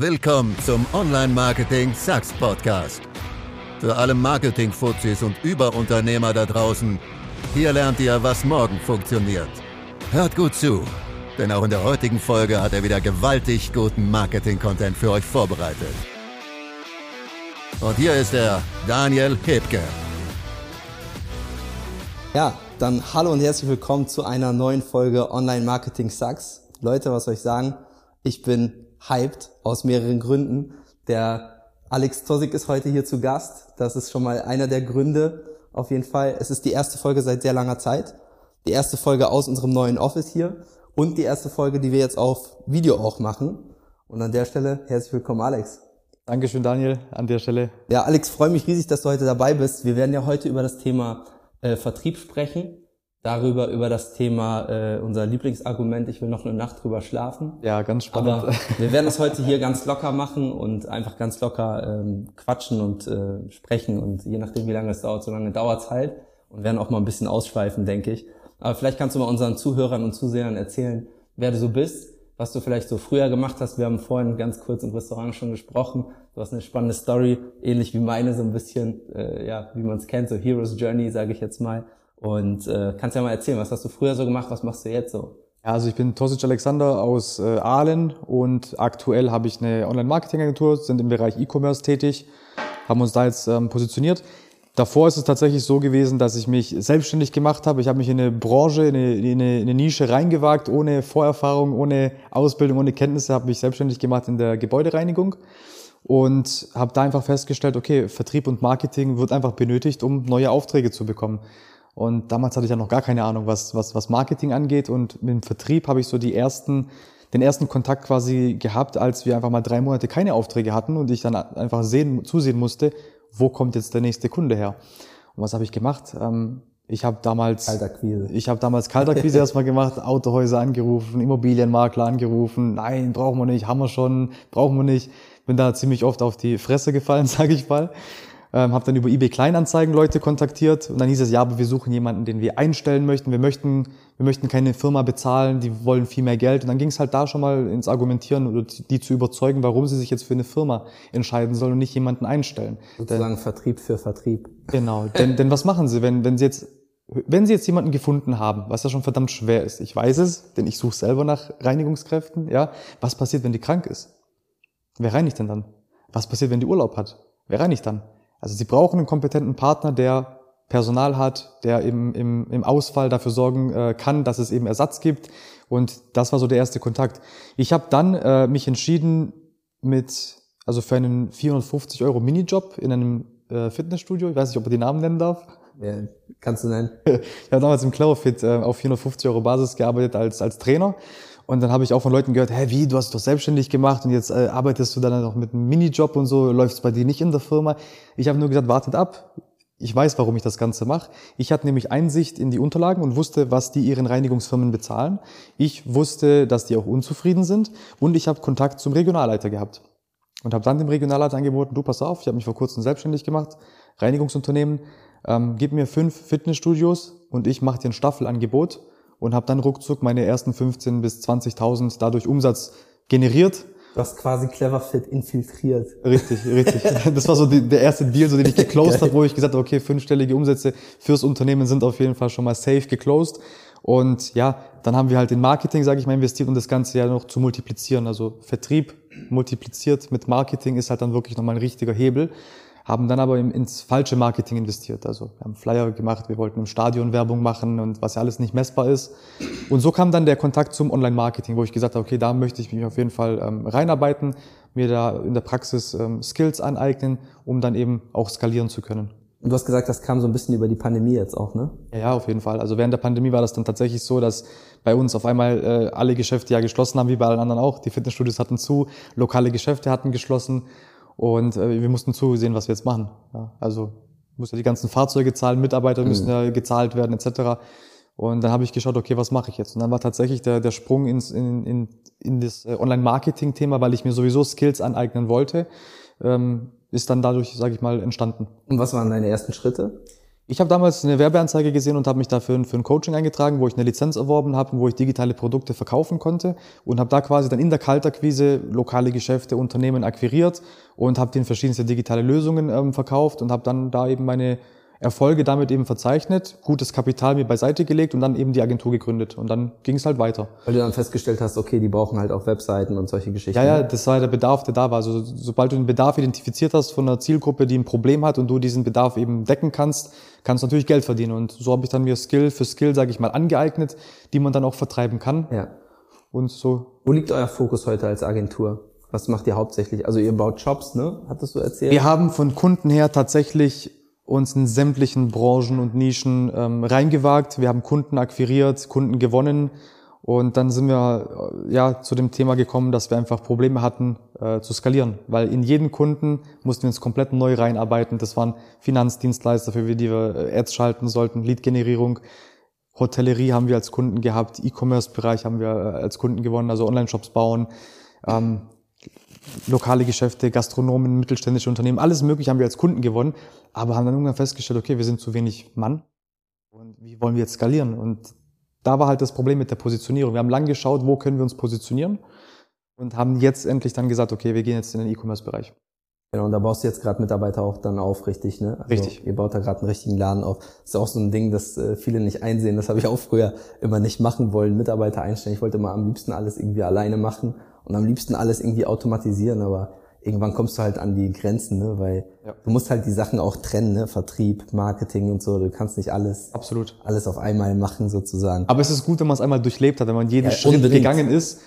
Willkommen zum Online-Marketing Sucks Podcast. Für alle Marketing-Fuzis und Überunternehmer da draußen, hier lernt ihr, was morgen funktioniert. Hört gut zu, denn auch in der heutigen Folge hat er wieder gewaltig guten Marketing-Content für euch vorbereitet. Und hier ist er, Daniel Hebke. Ja, dann hallo und herzlich willkommen zu einer neuen Folge Online Marketing Sucks. Leute, was soll ich sagen? Ich bin hyped aus mehreren Gründen. Der Alex Tosik ist heute hier zu Gast. Das ist schon mal einer der Gründe. Auf jeden Fall. Es ist die erste Folge seit sehr langer Zeit. Die erste Folge aus unserem neuen Office hier. Und die erste Folge, die wir jetzt auf Video auch machen. Und an der Stelle herzlich willkommen, Alex. Dankeschön, Daniel, an der Stelle. Ja, Alex, freue mich riesig, dass du heute dabei bist. Wir werden ja heute über das Thema äh, Vertrieb sprechen darüber, über das Thema, äh, unser Lieblingsargument, ich will noch eine Nacht drüber schlafen. Ja, ganz spannend. Aber wir werden das heute hier ganz locker machen und einfach ganz locker ähm, quatschen und äh, sprechen und je nachdem, wie lange es dauert, so lange dauert es halt und werden auch mal ein bisschen ausschweifen, denke ich. Aber vielleicht kannst du mal unseren Zuhörern und Zusehern erzählen, wer du so bist, was du vielleicht so früher gemacht hast. Wir haben vorhin ganz kurz im Restaurant schon gesprochen. Du hast eine spannende Story, ähnlich wie meine, so ein bisschen, äh, ja, wie man es kennt, so Hero's Journey, sage ich jetzt mal. Und äh, kannst ja mal erzählen, was hast du früher so gemacht, was machst du jetzt so? Also ich bin Tosic Alexander aus äh, Aalen und aktuell habe ich eine Online-Marketing-Agentur, sind im Bereich E-Commerce tätig, haben uns da jetzt ähm, positioniert. Davor ist es tatsächlich so gewesen, dass ich mich selbstständig gemacht habe. Ich habe mich in eine Branche, in eine, in eine, in eine Nische reingewagt, ohne Vorerfahrung, ohne Ausbildung, ohne Kenntnisse, habe mich selbstständig gemacht in der Gebäudereinigung und habe da einfach festgestellt, okay, Vertrieb und Marketing wird einfach benötigt, um neue Aufträge zu bekommen. Und damals hatte ich ja noch gar keine Ahnung, was, was, was Marketing angeht. Und mit dem Vertrieb habe ich so die ersten, den ersten Kontakt quasi gehabt, als wir einfach mal drei Monate keine Aufträge hatten und ich dann einfach sehen, zusehen musste, wo kommt jetzt der nächste Kunde her. Und was habe ich gemacht? Ähm, ich habe damals Kaltakquise. Ich habe damals Kaltakquise erstmal gemacht, Autohäuser angerufen, Immobilienmakler angerufen. Nein, brauchen wir nicht, haben wir schon, brauchen wir nicht. Bin da ziemlich oft auf die Fresse gefallen, sage ich mal. Ähm, habe dann über eBay Kleinanzeigen Leute kontaktiert und dann hieß es, ja, aber wir suchen jemanden, den wir einstellen möchten. Wir möchten, wir möchten keine Firma bezahlen, die wollen viel mehr Geld. Und dann ging es halt da schon mal ins Argumentieren oder die zu überzeugen, warum sie sich jetzt für eine Firma entscheiden sollen und nicht jemanden einstellen. Sozusagen denn, Vertrieb für Vertrieb. Genau. denn, denn was machen sie, wenn, wenn sie jetzt wenn Sie jetzt jemanden gefunden haben, was ja schon verdammt schwer ist, ich weiß es, denn ich suche selber nach Reinigungskräften, ja, was passiert, wenn die krank ist? Wer reinigt denn dann? Was passiert, wenn die Urlaub hat? Wer reinigt dann? Also sie brauchen einen kompetenten Partner, der Personal hat, der im, im, im Ausfall dafür sorgen äh, kann, dass es eben Ersatz gibt. Und das war so der erste Kontakt. Ich habe dann äh, mich entschieden mit, also für einen 450 Euro Minijob in einem äh, Fitnessstudio. Ich weiß nicht, ob ich die Namen nennen darf. Ja, kannst du nennen. ich habe damals im Cloverfit äh, auf 450 Euro Basis gearbeitet als, als Trainer. Und dann habe ich auch von Leuten gehört, hä, wie, du hast dich doch selbstständig gemacht und jetzt äh, arbeitest du dann noch mit einem Minijob und so, läuft bei dir nicht in der Firma. Ich habe nur gesagt, wartet ab. Ich weiß, warum ich das Ganze mache. Ich hatte nämlich Einsicht in die Unterlagen und wusste, was die ihren Reinigungsfirmen bezahlen. Ich wusste, dass die auch unzufrieden sind und ich habe Kontakt zum Regionalleiter gehabt. Und habe dann dem Regionalleiter angeboten, du pass auf, ich habe mich vor kurzem selbstständig gemacht, Reinigungsunternehmen, ähm, gib mir fünf Fitnessstudios und ich mache dir ein Staffelangebot und habe dann ruckzuck meine ersten 15 bis 20.000 dadurch Umsatz generiert. Du hast quasi Cleverfit infiltriert. Richtig, richtig. Das war so die, der erste Deal, so den ich geclosed habe, wo ich gesagt habe, okay, fünfstellige Umsätze fürs Unternehmen sind auf jeden Fall schon mal safe geclosed. Und ja, dann haben wir halt in Marketing, sage ich mal, investiert, um das Ganze ja noch zu multiplizieren. Also Vertrieb multipliziert mit Marketing ist halt dann wirklich nochmal ein richtiger Hebel haben dann aber ins falsche Marketing investiert. Also wir haben Flyer gemacht, wir wollten im Stadion Werbung machen und was ja alles nicht messbar ist. Und so kam dann der Kontakt zum Online-Marketing, wo ich gesagt habe, okay, da möchte ich mich auf jeden Fall ähm, reinarbeiten, mir da in der Praxis ähm, Skills aneignen, um dann eben auch skalieren zu können. Und du hast gesagt, das kam so ein bisschen über die Pandemie jetzt auch, ne? Ja, auf jeden Fall. Also während der Pandemie war das dann tatsächlich so, dass bei uns auf einmal äh, alle Geschäfte ja geschlossen haben, wie bei allen anderen auch. Die Fitnessstudios hatten zu, lokale Geschäfte hatten geschlossen und äh, wir mussten zusehen, was wir jetzt machen. Ja, also musste die ganzen Fahrzeuge zahlen, Mitarbeiter müssen mhm. ja gezahlt werden etc. Und dann habe ich geschaut, okay, was mache ich jetzt? Und dann war tatsächlich der, der Sprung ins, in, in, in das äh, Online-Marketing-Thema, weil ich mir sowieso Skills aneignen wollte, ähm, ist dann dadurch, sage ich mal, entstanden. Und was waren deine ersten Schritte? Ich habe damals eine Werbeanzeige gesehen und habe mich dafür für ein Coaching eingetragen, wo ich eine Lizenz erworben habe, wo ich digitale Produkte verkaufen konnte und habe da quasi dann in der Kaltakquise lokale Geschäfte, Unternehmen akquiriert und habe denen verschiedenste digitale Lösungen ähm, verkauft und habe dann da eben meine Erfolge damit eben verzeichnet, gutes Kapital mir beiseite gelegt und dann eben die Agentur gegründet. Und dann ging es halt weiter. Weil du dann festgestellt hast, okay, die brauchen halt auch Webseiten und solche Geschichten. Ja, ja, das war der Bedarf, der da war. Also sobald du den Bedarf identifiziert hast von einer Zielgruppe, die ein Problem hat und du diesen Bedarf eben decken kannst, kannst du natürlich Geld verdienen. Und so habe ich dann mir Skill für Skill, sage ich mal, angeeignet, die man dann auch vertreiben kann. Ja. Und so. Wo liegt euer Fokus heute als Agentur? Was macht ihr hauptsächlich? Also ihr baut Shops, ne? Hattest du erzählt? Wir haben von Kunden her tatsächlich uns in sämtlichen Branchen und Nischen ähm, reingewagt. Wir haben Kunden akquiriert, Kunden gewonnen und dann sind wir äh, ja zu dem Thema gekommen, dass wir einfach Probleme hatten äh, zu skalieren, weil in jeden Kunden mussten wir uns komplett neu reinarbeiten. Das waren Finanzdienstleister, für die wir äh, Ads schalten sollten, Lead-Generierung. Hotellerie haben wir als Kunden gehabt, E-Commerce-Bereich haben wir äh, als Kunden gewonnen, also Online-Shops bauen. Ähm, lokale Geschäfte, Gastronomen, mittelständische Unternehmen, alles mögliche haben wir als Kunden gewonnen, aber haben dann irgendwann festgestellt, okay, wir sind zu wenig Mann und wie wollen wir jetzt skalieren? Und da war halt das Problem mit der Positionierung. Wir haben lang geschaut, wo können wir uns positionieren und haben jetzt endlich dann gesagt, okay, wir gehen jetzt in den E-Commerce-Bereich. Genau, und da baust du jetzt gerade Mitarbeiter auch dann auf, richtig, ne? Also richtig. Ihr baut da gerade einen richtigen Laden auf. Das ist auch so ein Ding, das äh, viele nicht einsehen. Das habe ich auch früher immer nicht machen wollen, Mitarbeiter einstellen. Ich wollte immer am liebsten alles irgendwie alleine machen und am liebsten alles irgendwie automatisieren, aber irgendwann kommst du halt an die Grenzen, ne? weil ja. du musst halt die Sachen auch trennen, ne? Vertrieb, Marketing und so. Du kannst nicht alles, Absolut. alles auf einmal machen sozusagen. Aber es ist gut, wenn man es einmal durchlebt hat, wenn man jeden ja, Schritt unbedingt. gegangen ist.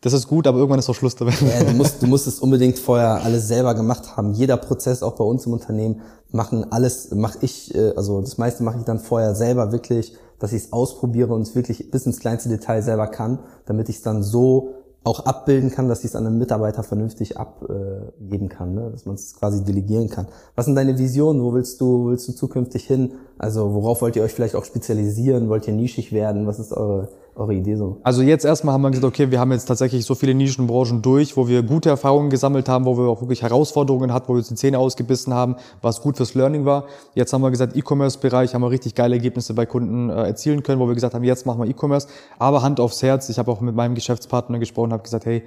Das ist gut, aber irgendwann ist auch Schluss damit. Ja, du musst, du musst es unbedingt vorher alles selber gemacht haben. Jeder Prozess, auch bei uns im Unternehmen, machen alles, mache ich, äh, also das meiste mache ich dann vorher selber wirklich, dass ich es ausprobiere und es wirklich bis ins kleinste Detail selber kann, damit ich es dann so auch abbilden kann, dass ich es an einen Mitarbeiter vernünftig abgeben kann, ne? dass man es quasi delegieren kann. Was sind deine Visionen? Wo willst du, willst du zukünftig hin? Also worauf wollt ihr euch vielleicht auch spezialisieren? Wollt ihr nischig werden? Was ist eure eure Idee so? Also jetzt erstmal haben wir gesagt, okay, wir haben jetzt tatsächlich so viele Nischenbranchen durch, wo wir gute Erfahrungen gesammelt haben, wo wir auch wirklich Herausforderungen hatten, wo wir uns die Zähne ausgebissen haben, was gut fürs Learning war. Jetzt haben wir gesagt, E-Commerce-Bereich haben wir richtig geile Ergebnisse bei Kunden äh, erzielen können, wo wir gesagt haben, jetzt machen wir E-Commerce. Aber Hand aufs Herz, ich habe auch mit meinem Geschäftspartner gesprochen, habe gesagt, hey,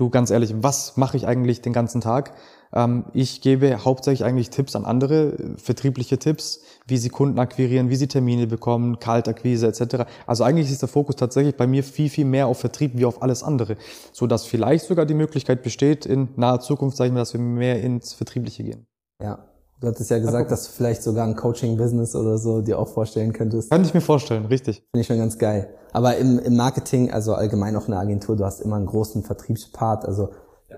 du ganz ehrlich, was mache ich eigentlich den ganzen Tag? Ähm, ich gebe hauptsächlich eigentlich Tipps an andere, vertriebliche Tipps, wie sie Kunden akquirieren, wie sie Termine bekommen, Kaltakquise etc. Also eigentlich ist der Fokus tatsächlich bei mir viel, viel mehr auf Vertrieb wie auf alles andere. So dass vielleicht sogar die Möglichkeit besteht, in naher Zukunft, sage ich mal, dass wir mehr ins Vertriebliche gehen. Ja. Du hattest ja gesagt, dass du vielleicht sogar ein Coaching-Business oder so dir auch vorstellen könntest. Kann ich mir vorstellen, richtig. Finde ich schon ganz geil. Aber im, im Marketing, also allgemein auch in der Agentur, du hast immer einen großen Vertriebspart. Also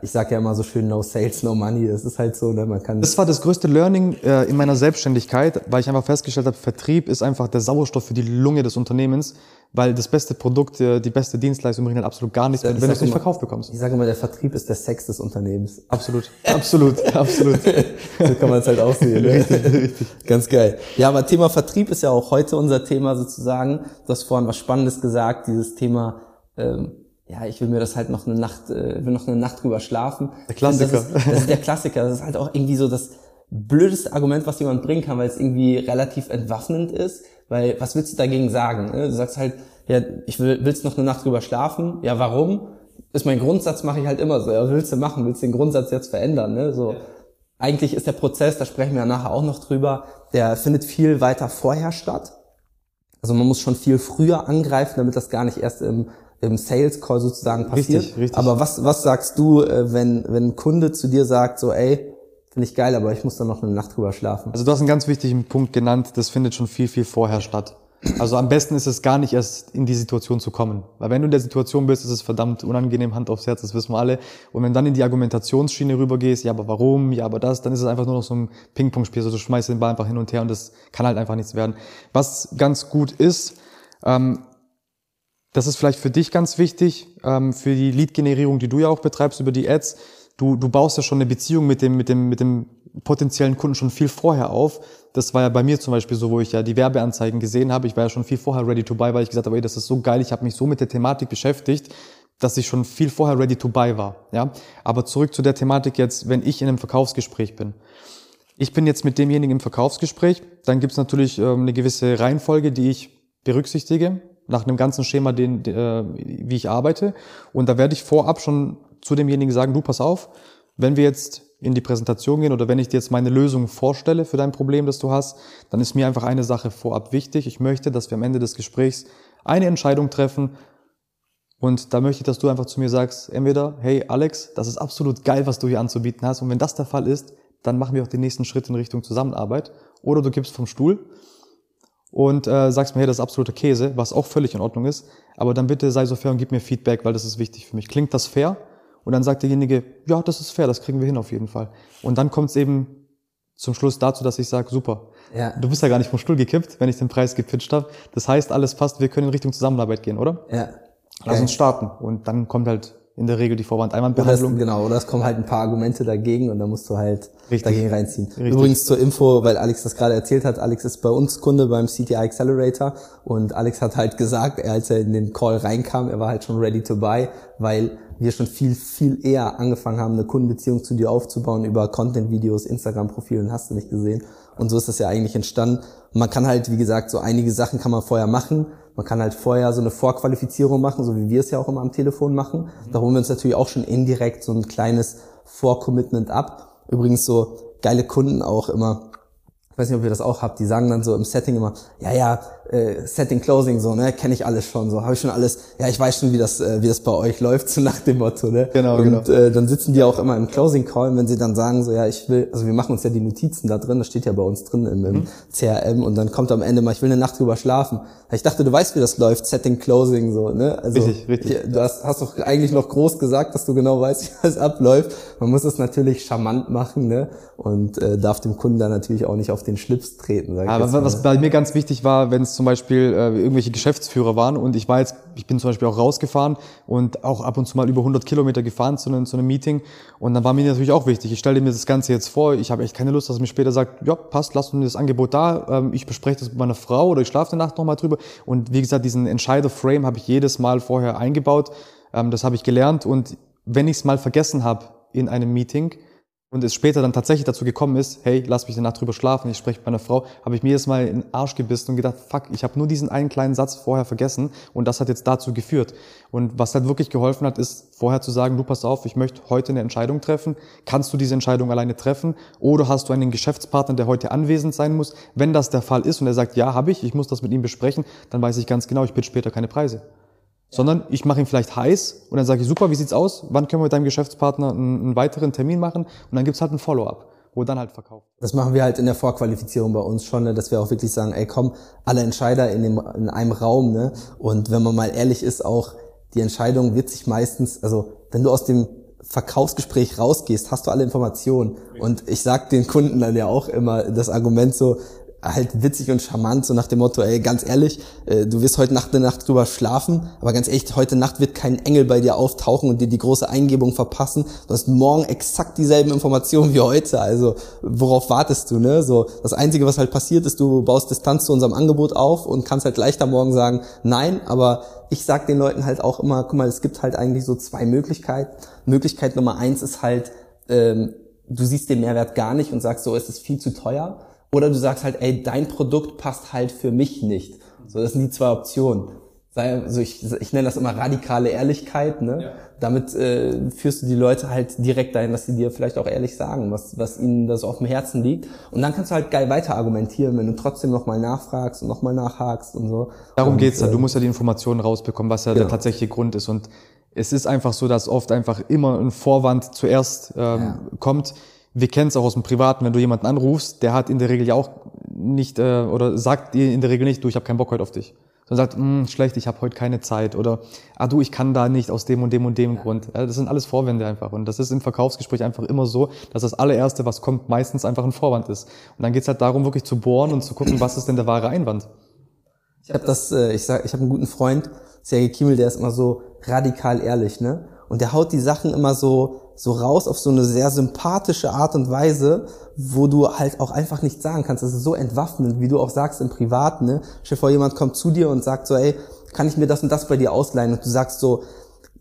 ich sage ja immer so schön, no sales, no money. Das ist halt so, ne? man kann. Das war das größte Learning äh, in meiner Selbstständigkeit, weil ich einfach festgestellt habe, Vertrieb ist einfach der Sauerstoff für die Lunge des Unternehmens, weil das beste Produkt, äh, die beste Dienstleistung bringt halt absolut gar nichts, wenn, wenn du es nicht verkauft bekommst. Ich sage immer, der Vertrieb ist der Sex des Unternehmens. Absolut, absolut, absolut. so kann man es halt auch sehen. Ne? Richtig, richtig. Ganz geil. Ja, aber Thema Vertrieb ist ja auch heute unser Thema sozusagen. Du hast vorhin was Spannendes gesagt, dieses Thema ähm, ja, ich will mir das halt noch eine Nacht, äh, will noch eine Nacht drüber schlafen. Der Klassiker. Das ist, das ist der Klassiker. Das ist halt auch irgendwie so das blödeste Argument, was jemand bringen kann, weil es irgendwie relativ entwaffnend ist. Weil was willst du dagegen sagen? Ne? Du sagst halt, ja, ich will, willst noch eine Nacht drüber schlafen? Ja, warum? Ist mein Grundsatz, mache ich halt immer so. Ja, was willst du machen? Willst du den Grundsatz jetzt verändern? Ne? So. Ja. Eigentlich ist der Prozess, da sprechen wir nachher auch noch drüber, der findet viel weiter vorher statt. Also man muss schon viel früher angreifen, damit das gar nicht erst im im Sales Call sozusagen passiert. Richtig, richtig. Aber was, was sagst du, äh, wenn, wenn ein Kunde zu dir sagt, so, ey, finde ich geil, aber ich muss da noch eine Nacht drüber schlafen? Also du hast einen ganz wichtigen Punkt genannt, das findet schon viel, viel vorher statt. Also am besten ist es gar nicht erst in die Situation zu kommen. Weil wenn du in der Situation bist, ist es verdammt unangenehm, Hand aufs Herz, das wissen wir alle. Und wenn dann in die Argumentationsschiene rübergehst, ja, aber warum, ja, aber das, dann ist es einfach nur noch so ein Ping-Pong-Spiel. Also du schmeißt den Ball einfach hin und her und das kann halt einfach nichts werden. Was ganz gut ist, ähm, das ist vielleicht für dich ganz wichtig, ähm, für die Lead-Generierung, die du ja auch betreibst über die Ads. Du, du baust ja schon eine Beziehung mit dem, mit dem, mit dem potenziellen Kunden schon viel vorher auf. Das war ja bei mir zum Beispiel so, wo ich ja die Werbeanzeigen gesehen habe. Ich war ja schon viel vorher ready to buy, weil ich gesagt habe, ey, das ist so geil, ich habe mich so mit der Thematik beschäftigt, dass ich schon viel vorher ready to buy war. Ja, aber zurück zu der Thematik jetzt, wenn ich in einem Verkaufsgespräch bin ich bin jetzt mit demjenigen im Verkaufsgespräch, dann gibt es natürlich ähm, eine gewisse Reihenfolge, die ich berücksichtige, nach einem ganzen Schema, den, äh, wie ich arbeite. Und da werde ich vorab schon zu demjenigen sagen, du pass auf, wenn wir jetzt in die Präsentation gehen oder wenn ich dir jetzt meine Lösung vorstelle für dein Problem, das du hast, dann ist mir einfach eine Sache vorab wichtig. Ich möchte, dass wir am Ende des Gesprächs eine Entscheidung treffen. Und da möchte ich, dass du einfach zu mir sagst, entweder, hey Alex, das ist absolut geil, was du hier anzubieten hast. Und wenn das der Fall ist, dann machen wir auch den nächsten Schritt in Richtung Zusammenarbeit. Oder du gibst vom Stuhl und äh, sagst mir, hey, das ist absoluter Käse, was auch völlig in Ordnung ist. Aber dann bitte sei so fair und gib mir Feedback, weil das ist wichtig für mich. Klingt das fair? Und dann sagt derjenige, ja, das ist fair, das kriegen wir hin auf jeden Fall. Und dann kommt es eben zum Schluss dazu, dass ich sage, super. Ja. Du bist ja gar nicht vom Stuhl gekippt, wenn ich den Preis gepitcht habe. Das heißt, alles passt, wir können in Richtung Zusammenarbeit gehen, oder? Ja. Lass uns starten. Und dann kommt halt in der Regel die Vorwand-Einwandbehandlung. Genau, oder es kommen halt ein paar Argumente dagegen und dann musst du halt Richtig. dagegen reinziehen. Richtig. Übrigens zur Info, weil Alex das gerade erzählt hat, Alex ist bei uns Kunde beim CTI Accelerator und Alex hat halt gesagt, als er in den Call reinkam, er war halt schon ready to buy, weil wir schon viel, viel eher angefangen haben, eine Kundenbeziehung zu dir aufzubauen über Content-Videos, Instagram-Profilen, hast du nicht gesehen. Und so ist das ja eigentlich entstanden. Man kann halt, wie gesagt, so einige Sachen kann man vorher machen, man kann halt vorher so eine Vorqualifizierung machen, so wie wir es ja auch immer am Telefon machen. Da holen wir uns natürlich auch schon indirekt so ein kleines Vorcommitment ab. Übrigens so geile Kunden auch immer ich weiß nicht, ob ihr das auch habt, die sagen dann so im Setting immer, ja, ja, äh, Setting Closing so, ne, kenne ich alles schon, so, habe ich schon alles, ja, ich weiß schon, wie das, äh, wie das bei euch läuft, so nach dem Motto, ne? Genau, und, genau. Äh, dann sitzen die auch immer im Closing Call, wenn sie dann sagen, so, ja, ich will, also wir machen uns ja die Notizen da drin, das steht ja bei uns drin im, im mhm. CRM und dann kommt am Ende mal, ich will eine Nacht drüber schlafen. Ich dachte, du weißt, wie das läuft, Setting Closing, so, ne? Also, richtig, richtig. Ich, du hast, hast doch eigentlich noch groß gesagt, dass du genau weißt, wie das abläuft. Man muss es natürlich charmant machen, ne? Und äh, darf dem Kunden dann natürlich auch nicht auf den Schlips treten. Sag Aber was bei mir ganz wichtig war, wenn es zum Beispiel äh, irgendwelche Geschäftsführer waren und ich war jetzt, ich bin zum Beispiel auch rausgefahren und auch ab und zu mal über 100 Kilometer gefahren zu einem, zu einem Meeting und dann war mir natürlich auch wichtig, ich stelle mir das Ganze jetzt vor, ich habe echt keine Lust, dass mir später sagt, ja, passt, lass uns das Angebot da, ähm, ich bespreche das mit meiner Frau oder ich schlafe eine Nacht nochmal drüber und wie gesagt, diesen Entscheider-Frame habe ich jedes Mal vorher eingebaut, ähm, das habe ich gelernt und wenn ich es mal vergessen habe in einem Meeting, und es später dann tatsächlich dazu gekommen ist, hey, lass mich Nacht drüber schlafen, ich spreche mit meiner Frau, habe ich mir jetzt mal in den Arsch gebissen und gedacht, fuck, ich habe nur diesen einen kleinen Satz vorher vergessen und das hat jetzt dazu geführt. Und was halt wirklich geholfen hat, ist vorher zu sagen, du pass auf, ich möchte heute eine Entscheidung treffen. Kannst du diese Entscheidung alleine treffen oder hast du einen Geschäftspartner, der heute anwesend sein muss? Wenn das der Fall ist und er sagt, ja, habe ich, ich muss das mit ihm besprechen, dann weiß ich ganz genau, ich bitte später keine Preise sondern ich mache ihn vielleicht heiß und dann sage ich, super, wie sieht's aus? Wann können wir mit deinem Geschäftspartner einen, einen weiteren Termin machen? Und dann gibt's halt ein Follow-up, wo dann halt verkauft. Das machen wir halt in der Vorqualifizierung bei uns schon, ne, dass wir auch wirklich sagen, ey komm, alle Entscheider in, dem, in einem Raum. Ne? Und wenn man mal ehrlich ist, auch die Entscheidung wird sich meistens, also wenn du aus dem Verkaufsgespräch rausgehst, hast du alle Informationen. Und ich sag den Kunden dann ja auch immer das Argument so, halt witzig und charmant, so nach dem Motto, ey, ganz ehrlich, äh, du wirst heute Nacht eine Nacht drüber schlafen, aber ganz ehrlich, heute Nacht wird kein Engel bei dir auftauchen und dir die große Eingebung verpassen. Du hast morgen exakt dieselben Informationen wie heute, also worauf wartest du, ne? So, das Einzige, was halt passiert, ist, du baust Distanz zu unserem Angebot auf und kannst halt leichter morgen sagen, nein, aber ich sag den Leuten halt auch immer, guck mal, es gibt halt eigentlich so zwei Möglichkeiten. Möglichkeit Nummer eins ist halt, ähm, du siehst den Mehrwert gar nicht und sagst, so, es ist viel zu teuer. Oder du sagst halt, ey, dein Produkt passt halt für mich nicht. So, das sind die zwei Optionen. Sei, also ich, ich nenne das immer radikale Ehrlichkeit. Ne? Ja. Damit äh, führst du die Leute halt direkt dahin, dass sie dir vielleicht auch ehrlich sagen, was, was ihnen da so auf dem Herzen liegt. Und dann kannst du halt geil weiter argumentieren, wenn du trotzdem nochmal nachfragst und nochmal nachhakst und so. Darum und, geht's ja. Du äh, musst ja die Informationen rausbekommen, was ja genau. der tatsächliche Grund ist. Und es ist einfach so, dass oft einfach immer ein Vorwand zuerst ähm, ja. kommt wir kennen es auch aus dem Privaten, wenn du jemanden anrufst, der hat in der Regel ja auch nicht äh, oder sagt dir in der Regel nicht, du, ich habe keinen Bock heute auf dich. Sondern sagt, hm, schlecht, ich habe heute keine Zeit oder ah du, ich kann da nicht aus dem und dem und dem ja. Grund. Ja, das sind alles Vorwände einfach und das ist im Verkaufsgespräch einfach immer so, dass das allererste, was kommt, meistens einfach ein Vorwand ist. Und dann geht's halt darum, wirklich zu bohren und zu gucken, was ist denn der wahre Einwand. Ich habe das, äh, ich sag, ich habe einen guten Freund, Sergei Kimmel, der ist immer so radikal ehrlich, ne? Und der haut die Sachen immer so so raus auf so eine sehr sympathische Art und Weise, wo du halt auch einfach nichts sagen kannst. Das ist so entwaffnend, wie du auch sagst im Privaten. Ne? Stell dir vor, jemand kommt zu dir und sagt so, ey, kann ich mir das und das bei dir ausleihen? Und du sagst so,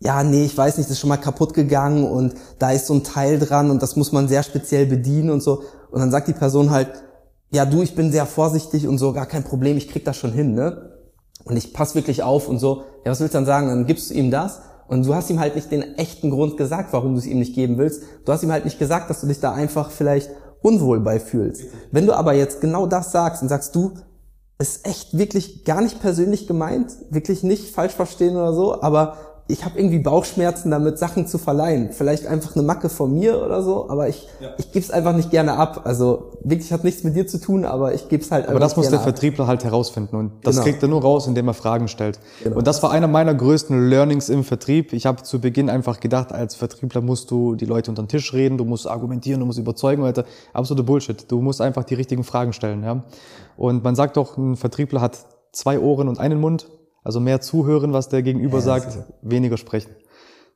ja, nee, ich weiß nicht, das ist schon mal kaputt gegangen und da ist so ein Teil dran und das muss man sehr speziell bedienen und so. Und dann sagt die Person halt, ja, du, ich bin sehr vorsichtig und so, gar kein Problem, ich krieg das schon hin, ne? Und ich pass wirklich auf und so. Ja, was willst du dann sagen? Dann gibst du ihm das und du hast ihm halt nicht den echten Grund gesagt, warum du es ihm nicht geben willst. Du hast ihm halt nicht gesagt, dass du dich da einfach vielleicht unwohl bei fühlst. Wenn du aber jetzt genau das sagst und sagst, du, ist echt wirklich gar nicht persönlich gemeint, wirklich nicht falsch verstehen oder so, aber ich habe irgendwie Bauchschmerzen damit, Sachen zu verleihen. Vielleicht einfach eine Macke von mir oder so, aber ich, ja. ich gebe es einfach nicht gerne ab. Also wirklich hat nichts mit dir zu tun, aber ich gebe es halt Aber das muss der ab. Vertriebler halt herausfinden und das genau. kriegt er nur raus, indem er Fragen stellt. Genau. Und das war einer meiner größten Learnings im Vertrieb. Ich habe zu Beginn einfach gedacht, als Vertriebler musst du die Leute unter den Tisch reden, du musst argumentieren, du musst überzeugen, Leute. Absolute Bullshit. Du musst einfach die richtigen Fragen stellen. Ja? Und man sagt doch, ein Vertriebler hat zwei Ohren und einen Mund. Also mehr zuhören, was der Gegenüber ja, sagt, weniger sprechen.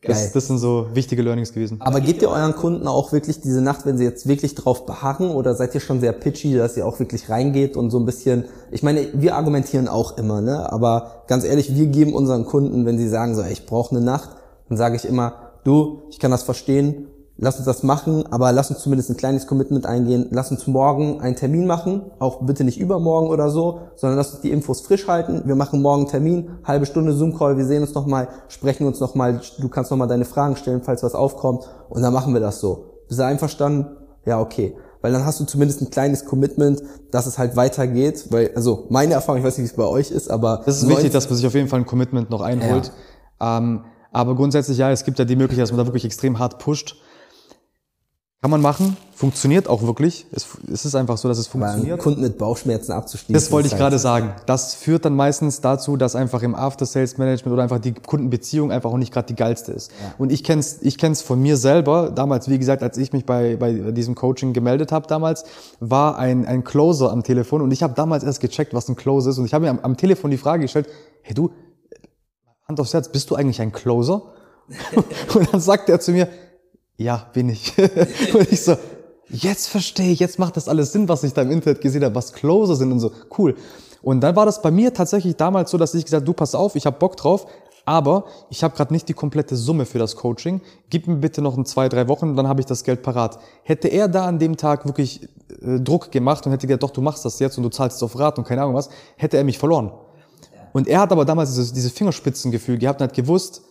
Das, das, sind so wichtige Learnings gewesen. Aber gebt ihr euren Kunden auch wirklich diese Nacht, wenn sie jetzt wirklich drauf beharren oder seid ihr schon sehr pitchy, dass ihr auch wirklich reingeht und so ein bisschen, ich meine, wir argumentieren auch immer, ne? Aber ganz ehrlich, wir geben unseren Kunden, wenn sie sagen so, ey, ich brauche eine Nacht, dann sage ich immer, du, ich kann das verstehen, lass uns das machen, aber lass uns zumindest ein kleines Commitment eingehen. Lass uns morgen einen Termin machen, auch bitte nicht übermorgen oder so, sondern lass uns die Infos frisch halten. Wir machen morgen einen Termin, halbe Stunde Zoom-Call, wir sehen uns nochmal, sprechen uns nochmal, du kannst nochmal deine Fragen stellen, falls was aufkommt und dann machen wir das so. Bist du einverstanden? Ja, okay. Weil dann hast du zumindest ein kleines Commitment, dass es halt weitergeht. Weil, also meine Erfahrung, ich weiß nicht, wie es bei euch ist, aber. Das ist wichtig, dass man sich auf jeden Fall ein Commitment noch einholt. Ja. Ähm, aber grundsätzlich ja, es gibt ja die Möglichkeit, dass man da wirklich extrem hart pusht. Kann man machen, funktioniert auch wirklich. Es, es ist einfach so, dass es funktioniert. Kunden mit Bauchschmerzen abzuschließen. Das wollte ich halt gerade sagen. Das führt dann meistens dazu, dass einfach im After-Sales-Management oder einfach die Kundenbeziehung einfach auch nicht gerade die geilste ist. Ja. Und ich kenn's, ich kenn's von mir selber. Damals, wie gesagt, als ich mich bei, bei diesem Coaching gemeldet habe damals, war ein, ein Closer am Telefon und ich habe damals erst gecheckt, was ein Closer ist. Und ich habe mir am, am Telefon die Frage gestellt, hey du, Hand aufs Herz, bist du eigentlich ein Closer? und dann sagt er zu mir, ja, bin ich. und ich so, jetzt verstehe ich, jetzt macht das alles Sinn, was ich da im Internet gesehen habe, was Closer sind und so. Cool. Und dann war das bei mir tatsächlich damals so, dass ich gesagt, du pass auf, ich habe Bock drauf, aber ich habe gerade nicht die komplette Summe für das Coaching. Gib mir bitte noch in zwei, drei Wochen, dann habe ich das Geld parat. Hätte er da an dem Tag wirklich äh, Druck gemacht und hätte gesagt, doch, du machst das jetzt und du zahlst es auf Rat und keine Ahnung was, hätte er mich verloren. Und er hat aber damals dieses, dieses Fingerspitzengefühl gehabt und hat gewusst,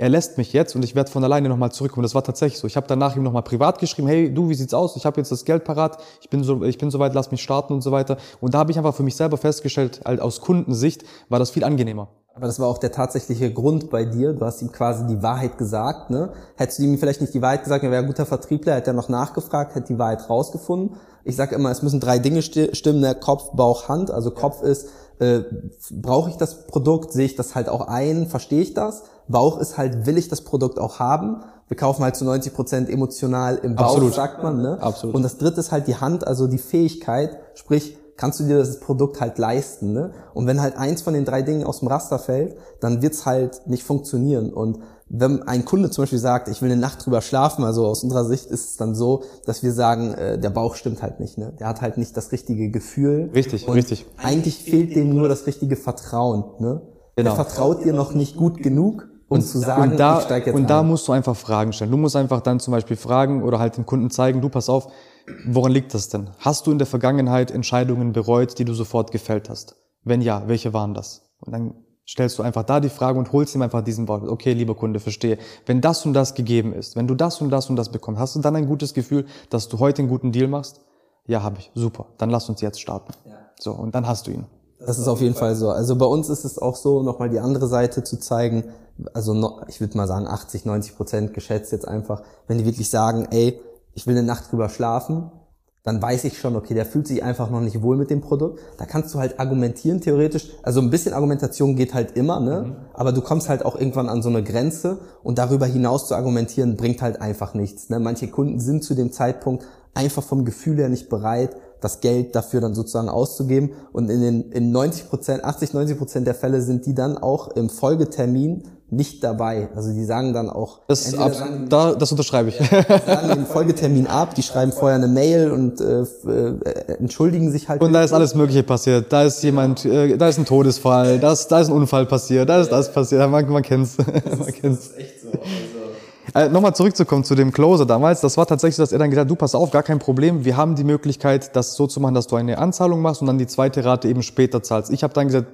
er lässt mich jetzt und ich werde von alleine nochmal zurückkommen. Das war tatsächlich so. Ich habe danach ihm nochmal privat geschrieben, hey, du, wie sieht's aus? Ich habe jetzt das Geld parat, ich bin so, ich bin soweit, lass mich starten und so weiter. Und da habe ich einfach für mich selber festgestellt, halt aus Kundensicht war das viel angenehmer. Aber das war auch der tatsächliche Grund bei dir. Du hast ihm quasi die Wahrheit gesagt. Ne? Hättest du ihm vielleicht nicht die Wahrheit gesagt, er wäre ein guter Vertriebler, hätte er noch nachgefragt, hätte die Wahrheit rausgefunden. Ich sage immer, es müssen drei Dinge stimmen, ne? Kopf, Bauch, Hand. Also Kopf ist, äh, brauche ich das Produkt, sehe ich das halt auch ein, verstehe ich das? Bauch ist halt, will ich das Produkt auch haben? Wir kaufen halt zu 90 Prozent emotional im Bauch, Absolut. sagt man. Ne? Absolut. Und das dritte ist halt die Hand, also die Fähigkeit, sprich, kannst du dir das Produkt halt leisten. Ne? Und wenn halt eins von den drei Dingen aus dem Raster fällt, dann wird's halt nicht funktionieren. Und wenn ein Kunde zum Beispiel sagt, ich will eine Nacht drüber schlafen, also aus unserer Sicht ist es dann so, dass wir sagen, äh, der Bauch stimmt halt nicht. Ne? Der hat halt nicht das richtige Gefühl. Richtig, und richtig. Eigentlich fehlt dem nur das richtige Vertrauen. Ne? Genau. Der vertraut dir noch nicht gut genug und, zu sagen, und da, ich steig jetzt Und ein. da musst du einfach Fragen stellen. Du musst einfach dann zum Beispiel fragen oder halt den Kunden zeigen, du pass auf, woran liegt das denn? Hast du in der Vergangenheit Entscheidungen bereut, die du sofort gefällt hast? Wenn ja, welche waren das? Und dann stellst du einfach da die Frage und holst ihm einfach diesen Wort. Okay, lieber Kunde, verstehe. Wenn das und das gegeben ist, wenn du das und das und das bekommst, hast du dann ein gutes Gefühl, dass du heute einen guten Deal machst? Ja, habe ich. Super. Dann lass uns jetzt starten. Ja. So, und dann hast du ihn. Das ist auf jeden Fall so. Also bei uns ist es auch so, nochmal die andere Seite zu zeigen. Also ich würde mal sagen 80, 90 Prozent geschätzt jetzt einfach. Wenn die wirklich sagen, ey, ich will eine Nacht drüber schlafen, dann weiß ich schon, okay, der fühlt sich einfach noch nicht wohl mit dem Produkt. Da kannst du halt argumentieren, theoretisch. Also ein bisschen Argumentation geht halt immer, ne? Mhm. Aber du kommst halt auch irgendwann an so eine Grenze und darüber hinaus zu argumentieren bringt halt einfach nichts. Ne? Manche Kunden sind zu dem Zeitpunkt einfach vom Gefühl her nicht bereit, das Geld dafür dann sozusagen auszugeben. Und in den in 90 Prozent, 80, 90 Prozent der Fälle sind die dann auch im Folgetermin nicht dabei. Also die sagen dann auch, Das, ab, sagen, da, das unterschreibe ich. sagen den Folgetermin ab, die schreiben vorher eine Mail und äh, äh, entschuldigen sich halt. Und da ist alles Mögliche passiert. Da ist jemand, äh, da ist ein Todesfall, da ist, da ist ein Unfall passiert, da ist das passiert. Man, man kennt's. man kennt's. echt so. Also Äh, Nochmal zurückzukommen zu dem Closer damals. Das war tatsächlich, dass er dann gesagt hat, du pass auf, gar kein Problem. Wir haben die Möglichkeit, das so zu machen, dass du eine Anzahlung machst und dann die zweite Rate eben später zahlst. Ich habe dann gesagt,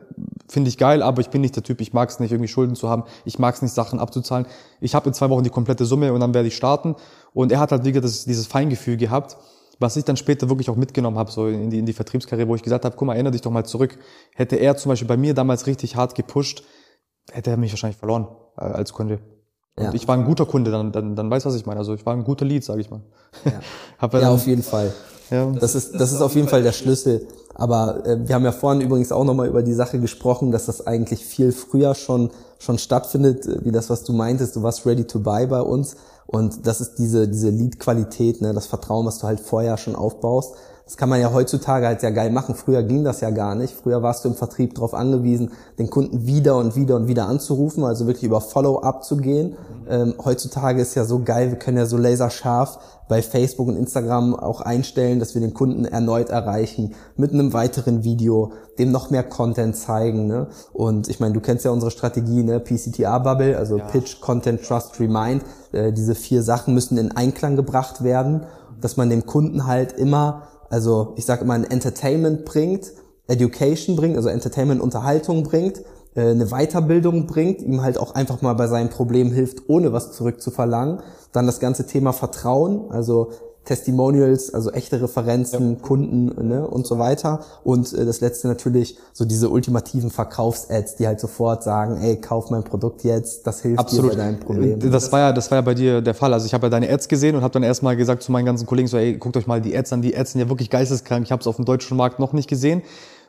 finde ich geil, aber ich bin nicht der Typ, ich mag es nicht, irgendwie Schulden zu haben. Ich mag es nicht, Sachen abzuzahlen. Ich habe in zwei Wochen die komplette Summe und dann werde ich starten. Und er hat halt, wie gesagt, das, dieses Feingefühl gehabt, was ich dann später wirklich auch mitgenommen habe, so in die, in die Vertriebskarriere, wo ich gesagt habe, guck mal, erinnere dich doch mal zurück. Hätte er zum Beispiel bei mir damals richtig hart gepusht, hätte er mich wahrscheinlich verloren äh, als Kunde. Und Ja. ich war ein guter Kunde, dann, dann, dann weiß was ich meine. Also ich war ein guter Lead, sage ich mal. Ja. Er Ja, auf jeden Fall. ja, Das ist, das ist auf jeden Fall der Schlüssel. Aber äh, wir haben ja vorhin übrigens auch nochmal über die Sache gesprochen, dass das eigentlich viel früher schon, schon stattfindet, äh, wie das, was du meintest. Du warst ready to buy bei uns. Und das ist diese, diese Lead-Qualität, ne, das Vertrauen, was du halt vorher schon aufbaust. Das kann man ja heutzutage halt sehr geil machen. Früher ging das ja gar nicht. Früher warst du im Vertrieb darauf angewiesen, den Kunden wieder und wieder und wieder anzurufen, also wirklich über Follow-up zu gehen. Ähm, heutzutage ist ja so geil, wir können ja so laserscharf bei Facebook und Instagram auch einstellen, dass wir den Kunden erneut erreichen mit einem weiteren Video, dem noch mehr Content zeigen. Ne? Und ich meine, du kennst ja unsere Strategie, ne? PCTA-Bubble, also Pitch, Content, Trust, Remind. Äh, diese vier Sachen müssen in Einklang gebracht werden, dass man dem Kunden halt immer, also ich sage immer, ein Entertainment bringt, Education bringt, also Entertainment, Unterhaltung bringt, äh, eine Weiterbildung bringt, ihm halt auch einfach mal bei seinem Problem hilft, ohne was zurückzuverlangen. Dann das ganze Thema Vertrauen, also Testimonials, also echte Referenzen, Kunden ne, und so weiter. Und äh, das letzte natürlich so diese ultimativen Verkaufs-Ads, die halt sofort sagen, ey, kauf mein Produkt jetzt, das hilft Absolut. dir bei deinem Problem. Das war ja, das war ja bei dir der Fall. Also ich habe ja deine Ads gesehen und habe dann erstmal gesagt zu meinen ganzen Kollegen so, ey, guckt euch mal die Ads an. Die Ads sind ja wirklich geisteskrank. Ich habe es auf dem deutschen Markt noch nicht gesehen.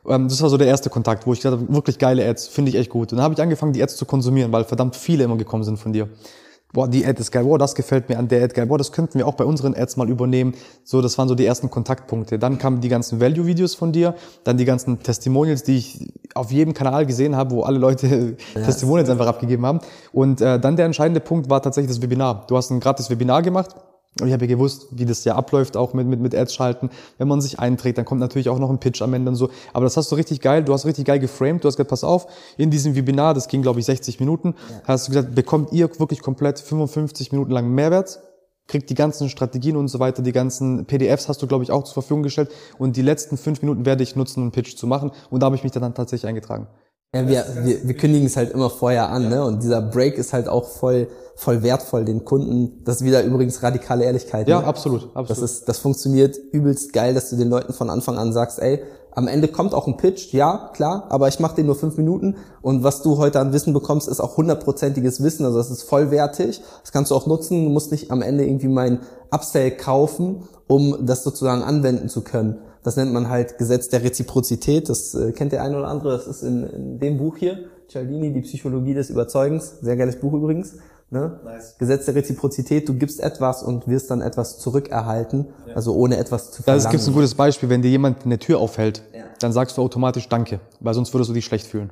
Ähm, Das war so der erste Kontakt, wo ich gesagt habe, wirklich geile Ads, finde ich echt gut. Und dann habe ich angefangen, die Ads zu konsumieren, weil verdammt viele immer gekommen sind von dir. Boah, die Ad ist geil, boah, das gefällt mir an der Ad geil, boah, das könnten wir auch bei unseren Ads mal übernehmen. So, das waren so die ersten Kontaktpunkte. Dann kamen die ganzen Value-Videos von dir, dann die ganzen Testimonials, die ich auf jedem Kanal gesehen habe, wo alle Leute Testimonials einfach abgegeben haben. Und äh, dann der entscheidende Punkt war tatsächlich das Webinar. Du hast ein gratis Webinar gemacht. Und ich habe ja gewusst, wie das ja abläuft, auch mit, mit, mit Ads schalten. Wenn man sich einträgt, dann kommt natürlich auch noch ein Pitch am Ende und so. Aber das hast du richtig geil, du hast richtig geil geframed. Du hast gesagt, pass auf, in diesem Webinar, das ging, glaube ich, 60 Minuten, hast du gesagt, bekommt ihr wirklich komplett 55 Minuten lang Mehrwert, kriegt die ganzen Strategien und so weiter, die ganzen PDFs hast du, glaube ich, auch zur Verfügung gestellt. Und die letzten fünf Minuten werde ich nutzen, um einen Pitch zu machen. Und da habe ich mich dann tatsächlich eingetragen. Ja, wir, wir, wir kündigen es halt immer vorher an, ne? Und dieser Break ist halt auch voll, voll wertvoll den Kunden. Das ist wieder übrigens radikale Ehrlichkeit. Ja, ne? absolut, absolut. Das ist, das funktioniert übelst geil, dass du den Leuten von Anfang an sagst, ey, am Ende kommt auch ein Pitch, ja, klar, aber ich mache den nur fünf Minuten und was du heute an Wissen bekommst, ist auch hundertprozentiges Wissen, also das ist vollwertig, das kannst du auch nutzen, du musst nicht am Ende irgendwie mein Upsell kaufen, um das sozusagen anwenden zu können. Das nennt man halt Gesetz der Reziprozität, das äh, kennt der eine oder andere, das ist in, in dem Buch hier, Cialdini, die Psychologie des Überzeugens, sehr geiles Buch übrigens. Ne? Gesetz der Reziprozität, du gibst etwas und wirst dann etwas zurückerhalten, also ohne etwas zu verlangen. Da gibt ein gutes Beispiel, wenn dir jemand eine Tür aufhält, dann sagst du automatisch Danke, weil sonst würdest du dich schlecht fühlen.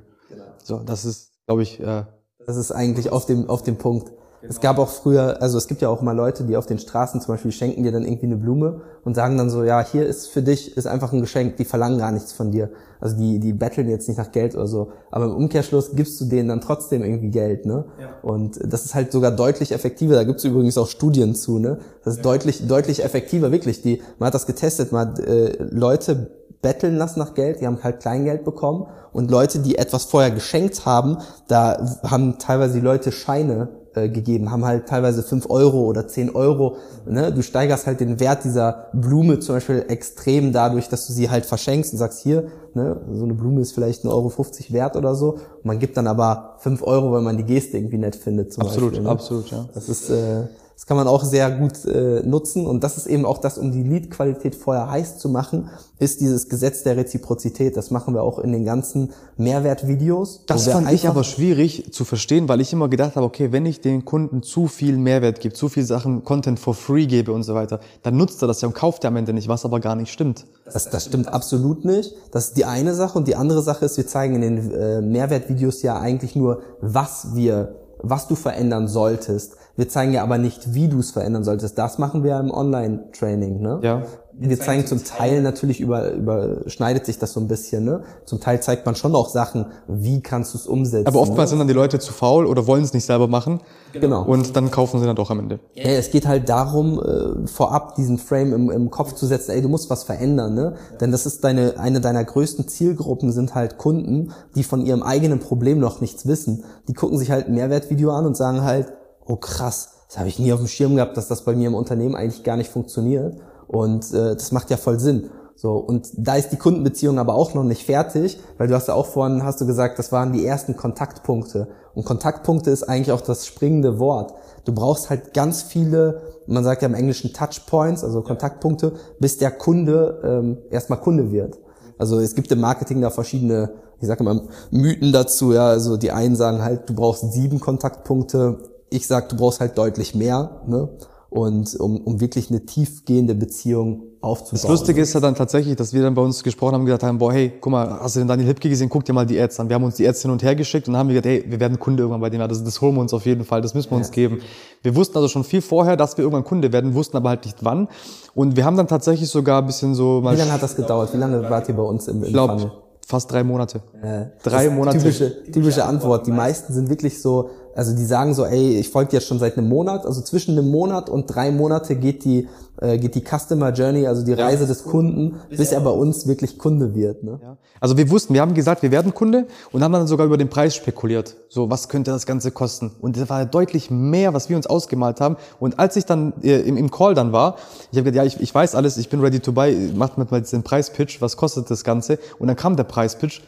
So, das ist, glaube ich, äh, Das ist eigentlich auf dem, auf dem Punkt. Es gab auch früher, also es gibt ja auch mal Leute, die auf den Straßen zum Beispiel schenken dir dann irgendwie eine Blume und sagen dann so, ja, hier ist für dich, ist einfach ein Geschenk, die verlangen gar nichts von dir. Also die, die betteln jetzt nicht nach Geld oder so. Aber im Umkehrschluss gibst du denen dann trotzdem irgendwie Geld, ne? Und das ist halt sogar deutlich effektiver. Da gibt's übrigens auch Studien zu, ne? Das ist deutlich, deutlich effektiver, wirklich. Die, man hat das getestet, man hat äh, Leute betteln lassen nach Geld, die haben halt Kleingeld bekommen und Leute, die etwas vorher geschenkt haben, da haben teilweise die Leute Scheine äh, gegeben, haben halt teilweise fünf Euro oder zehn Euro. Ne? Du steigerst halt den Wert dieser Blume zum Beispiel extrem dadurch, dass du sie halt verschenkst und sagst, hier, ne, so eine Blume ist vielleicht 1,50 Euro wert oder so. Und man gibt dann aber fünf Euro, weil man die Geste irgendwie nett findet. Zum absolut, Beispiel, ne? absolut, ja. Das ist, äh, das kann man auch sehr gut äh, nutzen und das ist eben auch das, um die Lead-Qualität vorher heiß zu machen, ist dieses Gesetz der Reziprozität. Das machen wir auch in den ganzen Mehrwertvideos. Das fand ich aber schwierig zu verstehen, weil ich immer gedacht habe, okay, wenn ich den Kunden zu viel Mehrwert gebe, zu viel Sachen, Content for free gebe und so weiter, dann nutzt er das ja und kauft er am Ende nicht, was aber gar nicht stimmt. Das, das stimmt absolut nicht. Das ist die eine Sache. Und die andere Sache ist, wir zeigen in den äh, Mehrwertvideos ja eigentlich nur, was wir was du verändern solltest. Wir zeigen ja aber nicht, wie du es verändern solltest. Das machen wir im Online-Training. Ne? Ja. Wir zeigen zum Teil natürlich über, überschneidet sich das so ein bisschen. Ne? Zum Teil zeigt man schon auch Sachen, wie kannst du es umsetzen. Aber oftmals ne? sind dann die Leute zu faul oder wollen es nicht selber machen. Genau. Und dann kaufen sie dann doch am Ende. Ja, es geht halt darum, äh, vorab diesen Frame im, im Kopf zu setzen, ey, du musst was verändern, ne? Denn das ist deine, eine deiner größten Zielgruppen sind halt Kunden, die von ihrem eigenen Problem noch nichts wissen. Die gucken sich halt ein Mehrwertvideo an und sagen halt, oh krass, das habe ich nie auf dem Schirm gehabt, dass das bei mir im Unternehmen eigentlich gar nicht funktioniert. Und äh, das macht ja voll Sinn. So, und da ist die Kundenbeziehung aber auch noch nicht fertig, weil du hast ja auch vorhin, hast du gesagt, das waren die ersten Kontaktpunkte. Und Kontaktpunkte ist eigentlich auch das springende Wort. Du brauchst halt ganz viele, man sagt ja im Englischen Touchpoints, also Kontaktpunkte, bis der Kunde ähm, erstmal Kunde wird. Also es gibt im Marketing da verschiedene, ich sage immer, Mythen dazu. Ja, also die einen sagen halt, du brauchst sieben Kontaktpunkte. Ich sag, du brauchst halt deutlich mehr. Ne? und um, um wirklich eine tiefgehende Beziehung aufzubauen. Das Lustige ist ja dann tatsächlich, dass wir dann bei uns gesprochen haben und gesagt haben, boah, hey, guck mal, hast du den Daniel Hipke gesehen? Guck dir mal die Ads an. Wir haben uns die Ads hin und her geschickt und dann haben wir gesagt, hey, wir werden Kunde irgendwann bei dem. Das, das holen wir uns auf jeden Fall, das müssen wir uns geben. Wir wussten also schon viel vorher, dass wir irgendwann Kunde werden, wussten aber halt nicht wann. Und wir haben dann tatsächlich sogar ein bisschen so mal... Wie lange hat das gedauert? Wie lange wart ihr bei uns im, im ich glaub, Fast drei Monate. Äh, drei Monate. Typische, typische Antwort. Die meisten sind wirklich so, also die sagen so, ey, ich folge dir jetzt schon seit einem Monat. Also zwischen einem Monat und drei Monate geht die äh, geht die Customer Journey, also die Reise ja. des Kunden, bis er bei uns wirklich Kunde wird. Ne? Ja. Also wir wussten, wir haben gesagt, wir werden Kunde und haben dann sogar über den Preis spekuliert. So, was könnte das Ganze kosten? Und das war deutlich mehr, was wir uns ausgemalt haben. Und als ich dann äh, im, im Call dann war, ich habe gesagt, ja, ich, ich weiß alles, ich bin ready to buy, macht mir mal den Preispitch, was kostet das Ganze? Und dann kam der Preispitch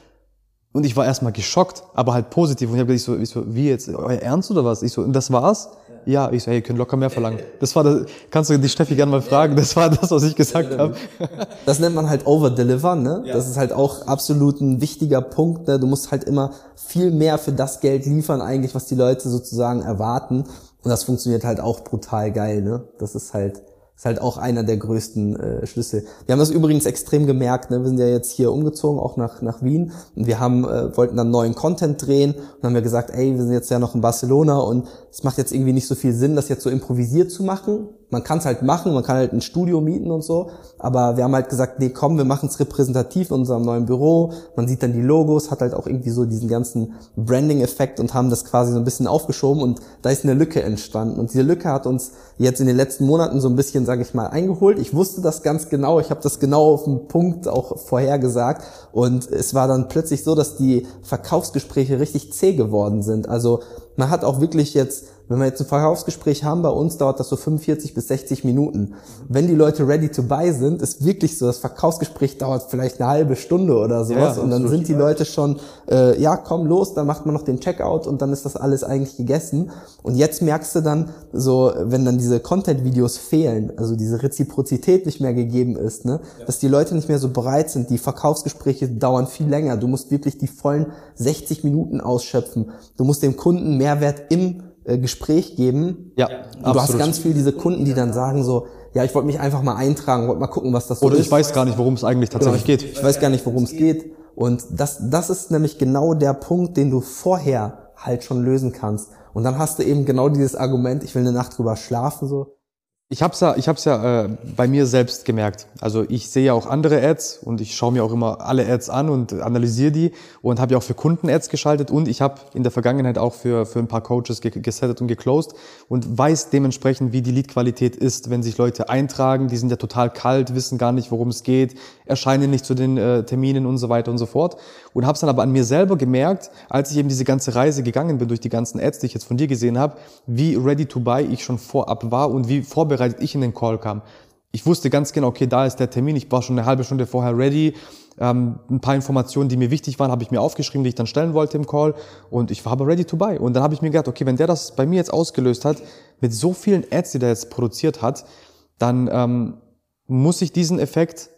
und ich war erstmal geschockt, aber halt positiv. Und ich habe gesagt, ich so, ich so, wie jetzt, euer Ernst oder was? Ich so, und das war's? Ja, ich so, hey, ihr könnt locker mehr verlangen. Das war das, kannst du die Steffi gerne mal fragen, das war das, was ich gesagt habe. Das nennt man halt Overdeliver, ne? Das ist halt auch absolut ein wichtiger Punkt, ne? Du musst halt immer viel mehr für das Geld liefern eigentlich, was die Leute sozusagen erwarten. Und das funktioniert halt auch brutal geil, ne? Das ist halt, ist halt auch einer der größten äh, Schlüssel. Wir haben das übrigens extrem gemerkt. Ne? Wir sind ja jetzt hier umgezogen, auch nach, nach Wien. Und wir haben, äh, wollten dann neuen Content drehen und haben wir gesagt, ey, wir sind jetzt ja noch in Barcelona und es macht jetzt irgendwie nicht so viel Sinn, das jetzt so improvisiert zu machen. Man kann es halt machen, man kann halt ein Studio mieten und so, aber wir haben halt gesagt, nee, komm, wir machen es repräsentativ in unserem neuen Büro. Man sieht dann die Logos, hat halt auch irgendwie so diesen ganzen Branding-Effekt und haben das quasi so ein bisschen aufgeschoben und da ist eine Lücke entstanden. Und diese Lücke hat uns jetzt in den letzten Monaten so ein bisschen, sage ich mal, eingeholt. Ich wusste das ganz genau, ich habe das genau auf den Punkt auch vorhergesagt und es war dann plötzlich so, dass die Verkaufsgespräche richtig zäh geworden sind. Also man hat auch wirklich jetzt wenn wir jetzt ein Verkaufsgespräch haben bei uns, dauert das so 45 bis 60 Minuten. Wenn die Leute ready to buy sind, ist wirklich so, das Verkaufsgespräch dauert vielleicht eine halbe Stunde oder sowas. Ja, und dann sind die Leute schon, äh, ja, komm los, dann macht man noch den Checkout und dann ist das alles eigentlich gegessen. Und jetzt merkst du dann so, wenn dann diese Content-Videos fehlen, also diese Reziprozität nicht mehr gegeben ist, ne, ja. dass die Leute nicht mehr so bereit sind. Die Verkaufsgespräche dauern viel länger. Du musst wirklich die vollen 60 Minuten ausschöpfen. Du musst dem Kunden Mehrwert im äh, Gespräch geben. Ja, und du hast ganz viel diese Kunden, die dann sagen so, ja, ich wollte mich einfach mal eintragen, wollte mal gucken, was das so Oder ist. Oder ich weiß gar nicht, worum es eigentlich tatsächlich genau, geht. Ich weiß gar nicht, worum es geht. Und das, das ist nämlich genau der Punkt, den du vorher halt schon lösen kannst. Und dann hast du eben genau dieses Argument, ich will eine Nacht drüber schlafen, so. Ich habe es ja, ich hab's ja äh, bei mir selbst gemerkt. Also ich sehe ja auch andere Ads und ich schaue mir auch immer alle Ads an und analysiere die und habe ja auch für Kunden Ads geschaltet und ich habe in der Vergangenheit auch für, für ein paar Coaches gesettet und geclosed und weiß dementsprechend, wie die Leadqualität ist, wenn sich Leute eintragen. Die sind ja total kalt, wissen gar nicht, worum es geht, erscheinen nicht zu den äh, Terminen und so weiter und so fort. Und habe es dann aber an mir selber gemerkt, als ich eben diese ganze Reise gegangen bin durch die ganzen Ads, die ich jetzt von dir gesehen habe, wie ready to buy ich schon vorab war und wie vorbereitet vorbereitet ich in den Call kam. Ich wusste ganz genau, okay, da ist der Termin, ich war schon eine halbe Stunde vorher ready. Ähm, ein paar Informationen, die mir wichtig waren, habe ich mir aufgeschrieben, die ich dann stellen wollte im Call und ich war aber ready to buy. Und dann habe ich mir gedacht, okay, wenn der das bei mir jetzt ausgelöst hat, mit so vielen Ads, die der jetzt produziert hat, dann ähm, muss ich diesen Effekt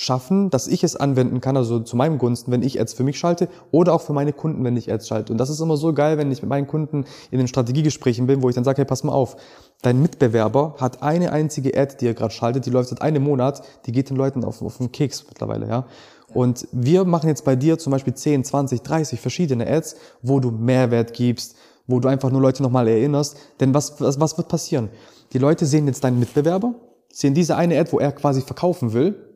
schaffen, dass ich es anwenden kann, also zu meinem Gunsten, wenn ich Ads für mich schalte oder auch für meine Kunden, wenn ich Ads schalte. Und das ist immer so geil, wenn ich mit meinen Kunden in den Strategiegesprächen bin, wo ich dann sage, hey, pass mal auf, dein Mitbewerber hat eine einzige Ad, die er gerade schaltet, die läuft seit einem Monat, die geht den Leuten auf, auf den Keks mittlerweile, ja. Und wir machen jetzt bei dir zum Beispiel 10, 20, 30 verschiedene Ads, wo du Mehrwert gibst, wo du einfach nur Leute nochmal erinnerst. Denn was, was, was wird passieren? Die Leute sehen jetzt deinen Mitbewerber, sehen diese eine Ad, wo er quasi verkaufen will.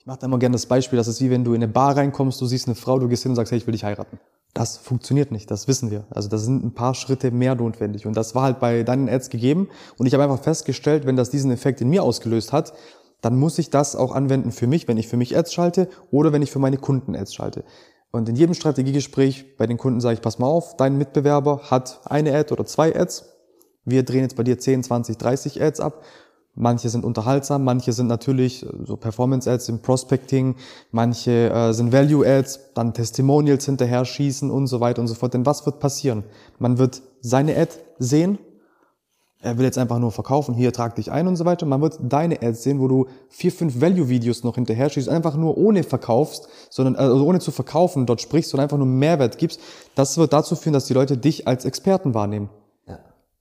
Ich mache da immer gerne das Beispiel, das ist wie wenn du in eine Bar reinkommst, du siehst eine Frau, du gehst hin und sagst, hey, ich will dich heiraten. Das funktioniert nicht, das wissen wir. Also da sind ein paar Schritte mehr notwendig. Und das war halt bei deinen Ads gegeben. Und ich habe einfach festgestellt, wenn das diesen Effekt in mir ausgelöst hat, dann muss ich das auch anwenden für mich, wenn ich für mich Ads schalte oder wenn ich für meine Kunden Ads schalte. Und in jedem Strategiegespräch bei den Kunden sage ich, pass mal auf, dein Mitbewerber hat eine Ad oder zwei Ads. Wir drehen jetzt bei dir 10, 20, 30 Ads ab Manche sind unterhaltsam, manche sind natürlich äh, so Performance-Ads im Prospecting, manche äh, sind Value-Ads, dann Testimonials hinterher schießen und so weiter und so fort. Denn was wird passieren? Man wird seine Ad sehen, er will jetzt einfach nur verkaufen, hier trag dich ein und so weiter. Man wird deine Ads sehen, wo du vier, fünf Value-Videos noch hinterher schießt, einfach nur ohne verkaufst, sondern also ohne zu verkaufen, dort sprichst und einfach nur Mehrwert gibst. Das wird dazu führen, dass die Leute dich als Experten wahrnehmen.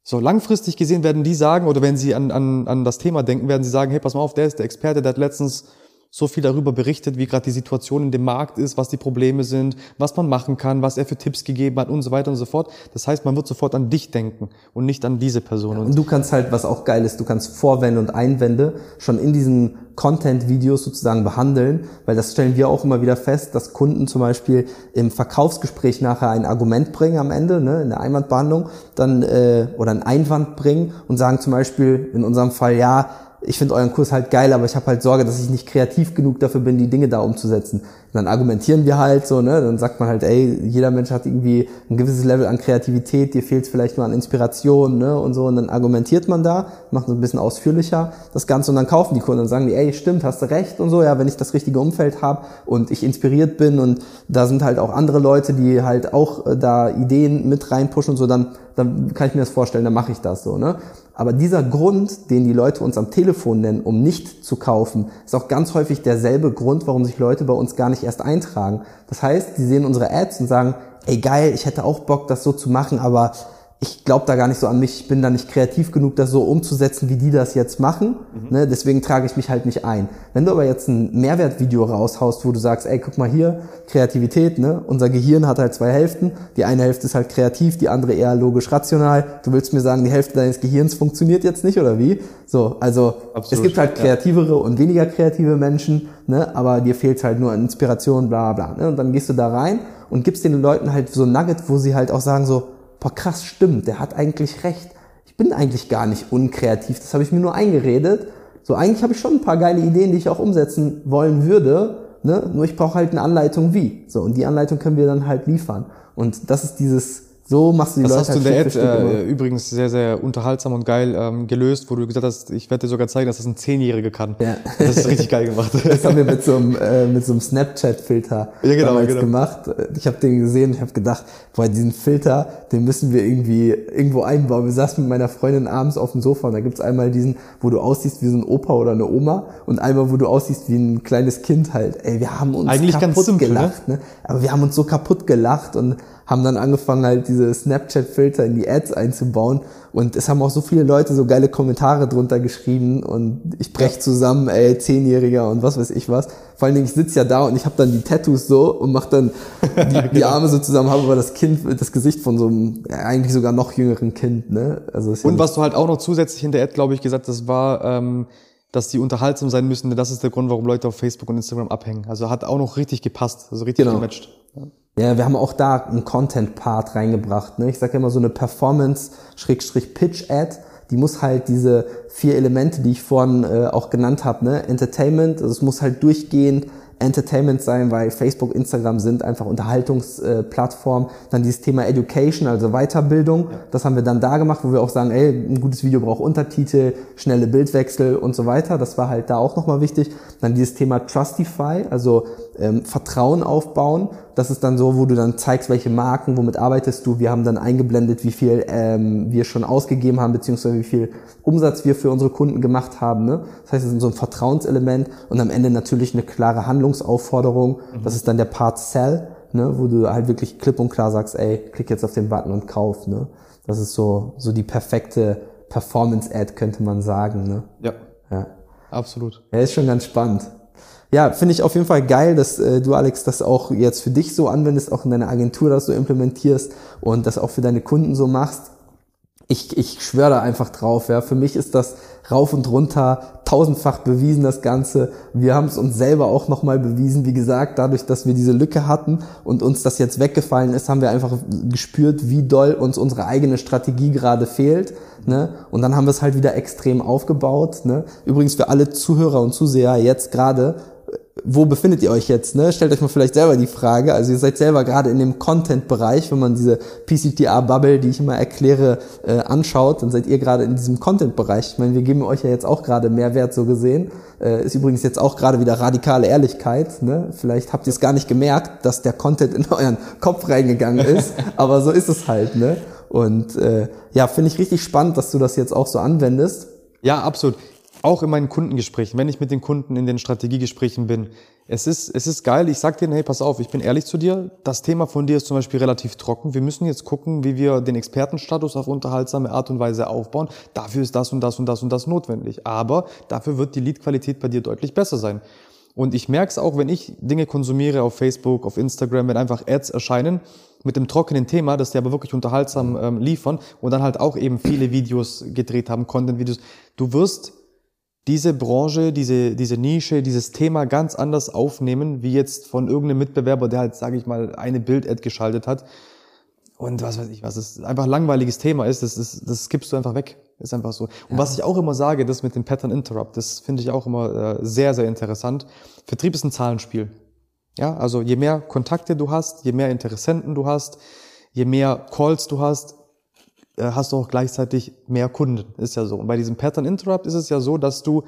So, langfristig gesehen werden die sagen, oder wenn sie an, an, an das Thema denken, werden sie sagen, hey, pass mal auf, der ist der Experte, der hat letztens so viel darüber berichtet, wie gerade die Situation in dem Markt ist, was die Probleme sind, was man machen kann, was er für Tipps gegeben hat und so weiter und so fort. Das heißt, man wird sofort an dich denken und nicht an diese Person. Ja, und du kannst halt, was auch geil ist, du kannst Vorwände und Einwände schon in diesen Content-Videos sozusagen behandeln, weil das stellen wir auch immer wieder fest, dass Kunden zum Beispiel im Verkaufsgespräch nachher ein Argument bringen am Ende, ne, in der Einwandbehandlung, dann äh, oder einen Einwand bringen und sagen zum Beispiel in unserem Fall, ja, ich finde euren Kurs halt geil, aber ich habe halt Sorge, dass ich nicht kreativ genug dafür bin, die Dinge da umzusetzen. Und dann argumentieren wir halt so, ne? Dann sagt man halt, ey, jeder Mensch hat irgendwie ein gewisses Level an Kreativität, dir fehlt vielleicht nur an Inspiration, ne? Und so. Und dann argumentiert man da, macht es ein bisschen ausführlicher das Ganze und dann kaufen die Kunden und sagen die, ey, stimmt, hast du recht und so, ja, wenn ich das richtige Umfeld habe und ich inspiriert bin und da sind halt auch andere Leute, die halt auch äh, da Ideen mit reinpushen und so, dann, dann kann ich mir das vorstellen, dann mache ich das so, ne? Aber dieser Grund, den die Leute uns am Telefon nennen, um nicht zu kaufen, ist auch ganz häufig derselbe Grund, warum sich Leute bei uns gar nicht erst eintragen. Das heißt, die sehen unsere Ads und sagen, ey geil, ich hätte auch Bock, das so zu machen, aber ich glaube da gar nicht so an mich, ich bin da nicht kreativ genug, das so umzusetzen, wie die das jetzt machen. Mhm. Ne? Deswegen trage ich mich halt nicht ein. Wenn du aber jetzt ein Mehrwertvideo raushaust, wo du sagst, ey, guck mal hier, Kreativität, ne? Unser Gehirn hat halt zwei Hälften. Die eine Hälfte ist halt kreativ, die andere eher logisch rational. Du willst mir sagen, die Hälfte deines Gehirns funktioniert jetzt nicht, oder wie? So, also Absolut, es gibt halt kreativere ja. und weniger kreative Menschen, ne? aber dir fehlt halt nur an Inspiration, bla bla. Ne? Und dann gehst du da rein und gibst den Leuten halt so ein Nugget, wo sie halt auch sagen so, boah krass, stimmt, der hat eigentlich recht. Ich bin eigentlich gar nicht unkreativ, das habe ich mir nur eingeredet. So, eigentlich habe ich schon ein paar geile Ideen, die ich auch umsetzen wollen würde, ne? nur ich brauche halt eine Anleitung wie. So, und die Anleitung können wir dann halt liefern. Und das ist dieses so machst du die das Leute hast halt du in der Ad äh, übrigens sehr, sehr unterhaltsam und geil ähm, gelöst, wo du gesagt hast, ich werde dir sogar zeigen, dass das ein Zehnjähriger kann. Ja. Das ist richtig geil gemacht. Das haben wir mit so einem, äh, mit so einem Snapchat-Filter ja, genau, damals genau. gemacht. Ich habe den gesehen, ich habe gedacht, boah, diesen Filter, den müssen wir irgendwie irgendwo einbauen. Wir saßen mit meiner Freundin abends auf dem Sofa und da gibt's einmal diesen, wo du aussiehst wie so ein Opa oder eine Oma und einmal, wo du aussiehst wie ein kleines Kind halt. Ey, wir haben uns Eigentlich kaputt simpel, ne? gelacht, ne? Aber wir haben uns so kaputt gelacht und haben dann angefangen halt diese Snapchat-Filter in die Ads einzubauen und es haben auch so viele Leute so geile Kommentare drunter geschrieben und ich brech zusammen, ey, Zehnjähriger und was weiß ich was. Vor allen Dingen, ich sitze ja da und ich habe dann die Tattoos so und mach dann die, genau. die Arme so zusammen, habe aber das Kind, das Gesicht von so einem ja, eigentlich sogar noch jüngeren Kind. Ne? Also und was du halt auch noch zusätzlich in der Ad, glaube ich, gesagt hast, war... Ähm dass die unterhaltsam sein müssen, denn das ist der Grund, warum Leute auf Facebook und Instagram abhängen. Also hat auch noch richtig gepasst, also richtig genau. gematcht. Ja. Ja, wir haben auch da einen Content-Part reingebracht. Ne? Ich sage immer so eine Performance-Pitch-Ad, die muss halt diese vier Elemente, die ich vorhin äh, auch genannt habe, ne? Entertainment, also es muss halt durchgehend Entertainment sein, weil Facebook, Instagram sind einfach Unterhaltungsplattformen. Äh, dann dieses Thema Education, also Weiterbildung. Ja. Das haben wir dann da gemacht, wo wir auch sagen, ey, ein gutes Video braucht Untertitel, schnelle Bildwechsel und so weiter. Das war halt da auch nochmal wichtig. Dann dieses Thema Trustify, also ähm, Vertrauen aufbauen. Das ist dann so, wo du dann zeigst, welche Marken, womit arbeitest du. Wir haben dann eingeblendet, wie viel ähm, wir schon ausgegeben haben, beziehungsweise wie viel Umsatz wir für unsere Kunden gemacht haben. Ne? Das heißt, es ist so ein Vertrauenselement und am Ende natürlich eine klare Handlungsaufforderung. Mhm. Das ist dann der Part Sell, ne? wo du halt wirklich klipp und klar sagst, ey, klick jetzt auf den Button und kauf. Ne? Das ist so, so die perfekte Performance-Ad, könnte man sagen. Ne? Ja. Ja. Absolut. Ja, ist schon ganz spannend. Ja, finde ich auf jeden Fall geil, dass äh, du, Alex, das auch jetzt für dich so anwendest, auch in deiner Agentur das so implementierst und das auch für deine Kunden so machst. Ich, ich schwöre da einfach drauf. Ja. Für mich ist das rauf und runter, tausendfach bewiesen das Ganze. Wir haben es uns selber auch nochmal bewiesen. Wie gesagt, dadurch, dass wir diese Lücke hatten und uns das jetzt weggefallen ist, haben wir einfach gespürt, wie doll uns unsere eigene Strategie gerade fehlt. Ne? Und dann haben wir es halt wieder extrem aufgebaut. Ne? Übrigens für alle Zuhörer und Zuseher jetzt gerade, wo befindet ihr euch jetzt? Ne? Stellt euch mal vielleicht selber die Frage. Also ihr seid selber gerade in dem Content-Bereich, wenn man diese PCTA-Bubble, die ich immer erkläre, äh, anschaut, dann seid ihr gerade in diesem Content-Bereich. Ich meine, wir geben euch ja jetzt auch gerade Mehrwert so gesehen. Äh, ist übrigens jetzt auch gerade wieder radikale Ehrlichkeit. Ne? Vielleicht habt ihr es gar nicht gemerkt, dass der Content in euren Kopf reingegangen ist, aber so ist es halt. Ne? Und äh, ja, finde ich richtig spannend, dass du das jetzt auch so anwendest. Ja, absolut auch in meinen Kundengesprächen, wenn ich mit den Kunden in den Strategiegesprächen bin, es ist, es ist geil, ich sag denen, hey, pass auf, ich bin ehrlich zu dir, das Thema von dir ist zum Beispiel relativ trocken, wir müssen jetzt gucken, wie wir den Expertenstatus auf unterhaltsame Art und Weise aufbauen, dafür ist das und das und das und das notwendig, aber dafür wird die Leadqualität bei dir deutlich besser sein. Und ich merke es auch, wenn ich Dinge konsumiere auf Facebook, auf Instagram, wenn einfach Ads erscheinen mit dem trockenen Thema, dass die aber wirklich unterhaltsam ähm, liefern und dann halt auch eben viele Videos gedreht haben, Content-Videos. Du wirst diese Branche, diese, diese Nische, dieses Thema ganz anders aufnehmen, wie jetzt von irgendeinem Mitbewerber, der halt, sage ich mal, eine Bild-Ad geschaltet hat. Und was weiß ich, was es einfach ein langweiliges Thema ist, das, das, das gibst du einfach weg. Ist einfach so. Und ja. was ich auch immer sage, das mit dem Pattern Interrupt, das finde ich auch immer äh, sehr, sehr interessant. Vertrieb ist ein Zahlenspiel. Ja, also je mehr Kontakte du hast, je mehr Interessenten du hast, je mehr Calls du hast, hast du auch gleichzeitig mehr Kunden. Ist ja so. Und bei diesem Pattern Interrupt ist es ja so, dass du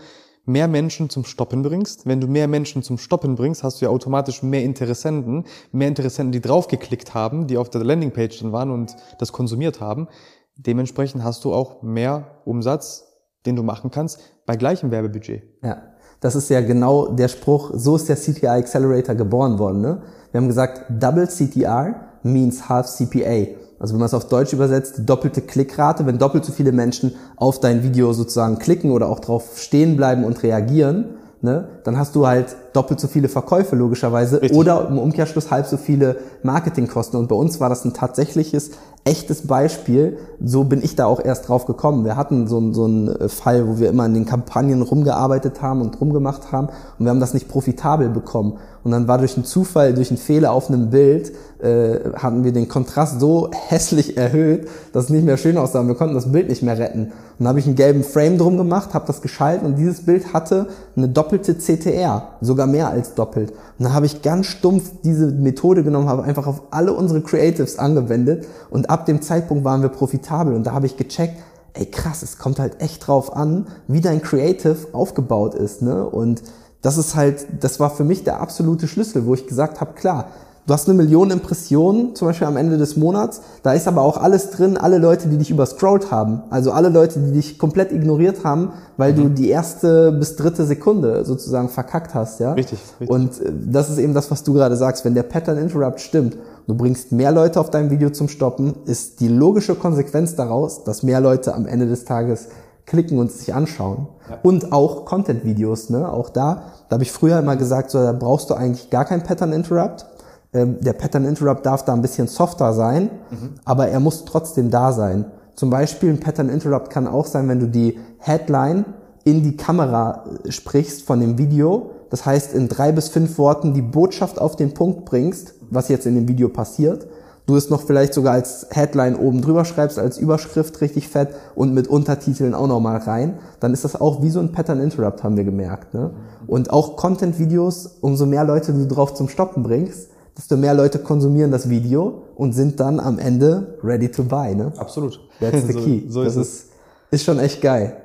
mehr Menschen zum Stoppen bringst. Wenn du mehr Menschen zum Stoppen bringst, hast du ja automatisch mehr Interessenten, mehr Interessenten, die draufgeklickt haben, die auf der Landingpage dann waren und das konsumiert haben. Dementsprechend hast du auch mehr Umsatz, den du machen kannst, bei gleichem Werbebudget. Ja, das ist ja genau der Spruch, so ist der CTR Accelerator geboren worden. Ne? Wir haben gesagt, Double CTR means half CPA. Also wenn man es auf Deutsch übersetzt, die doppelte Klickrate, wenn doppelt so viele Menschen auf dein Video sozusagen klicken oder auch drauf stehen bleiben und reagieren, ne, dann hast du halt doppelt so viele Verkäufe logischerweise Richtig. oder im Umkehrschluss halb so viele Marketingkosten. Und bei uns war das ein tatsächliches echtes Beispiel. So bin ich da auch erst drauf gekommen. Wir hatten so, so einen äh, Fall, wo wir immer in den Kampagnen rumgearbeitet haben und rumgemacht haben und wir haben das nicht profitabel bekommen. Und dann war durch einen Zufall, durch einen Fehler auf einem Bild, äh, hatten wir den Kontrast so hässlich erhöht, dass es nicht mehr schön aussah. Wir konnten das Bild nicht mehr retten. Und dann habe ich einen gelben Frame drum gemacht, habe das geschaltet und dieses Bild hatte eine doppelte CTR, sogar mehr als doppelt. Und dann habe ich ganz stumpf diese Methode genommen, habe einfach auf alle unsere Creatives angewendet und ab dem Zeitpunkt waren wir profitabel und da habe ich gecheckt, ey krass, es kommt halt echt drauf an, wie dein Creative aufgebaut ist, ne? Und das ist halt, das war für mich der absolute Schlüssel, wo ich gesagt habe, klar, Du hast eine Million Impressionen, zum Beispiel am Ende des Monats. Da ist aber auch alles drin, alle Leute, die dich überscrollt haben. Also alle Leute, die dich komplett ignoriert haben, weil mhm. du die erste bis dritte Sekunde sozusagen verkackt hast, ja? Richtig, richtig. Und äh, das ist eben das, was du gerade sagst. Wenn der Pattern Interrupt stimmt, du bringst mehr Leute auf dein Video zum Stoppen, ist die logische Konsequenz daraus, dass mehr Leute am Ende des Tages klicken und sich anschauen. Ja. Und auch Content-Videos, ne? Auch da, da habe ich früher immer gesagt, so, da brauchst du eigentlich gar kein Pattern Interrupt der Pattern Interrupt darf da ein bisschen softer sein, mhm. aber er muss trotzdem da sein. Zum Beispiel ein Pattern Interrupt kann auch sein, wenn du die Headline in die Kamera äh, sprichst von dem Video. Das heißt, in drei bis fünf Worten die Botschaft auf den Punkt bringst, was jetzt in dem Video passiert. Du es noch vielleicht sogar als Headline oben drüber schreibst, als Überschrift richtig fett und mit Untertiteln auch nochmal rein, dann ist das auch wie so ein Pattern Interrupt, haben wir gemerkt. Ne? Und auch Content-Videos, umso mehr Leute du drauf zum Stoppen bringst, desto mehr Leute konsumieren das Video und sind dann am Ende ready to buy. Ne? Absolut. That's the key. so, so ist das ist, ist schon echt geil.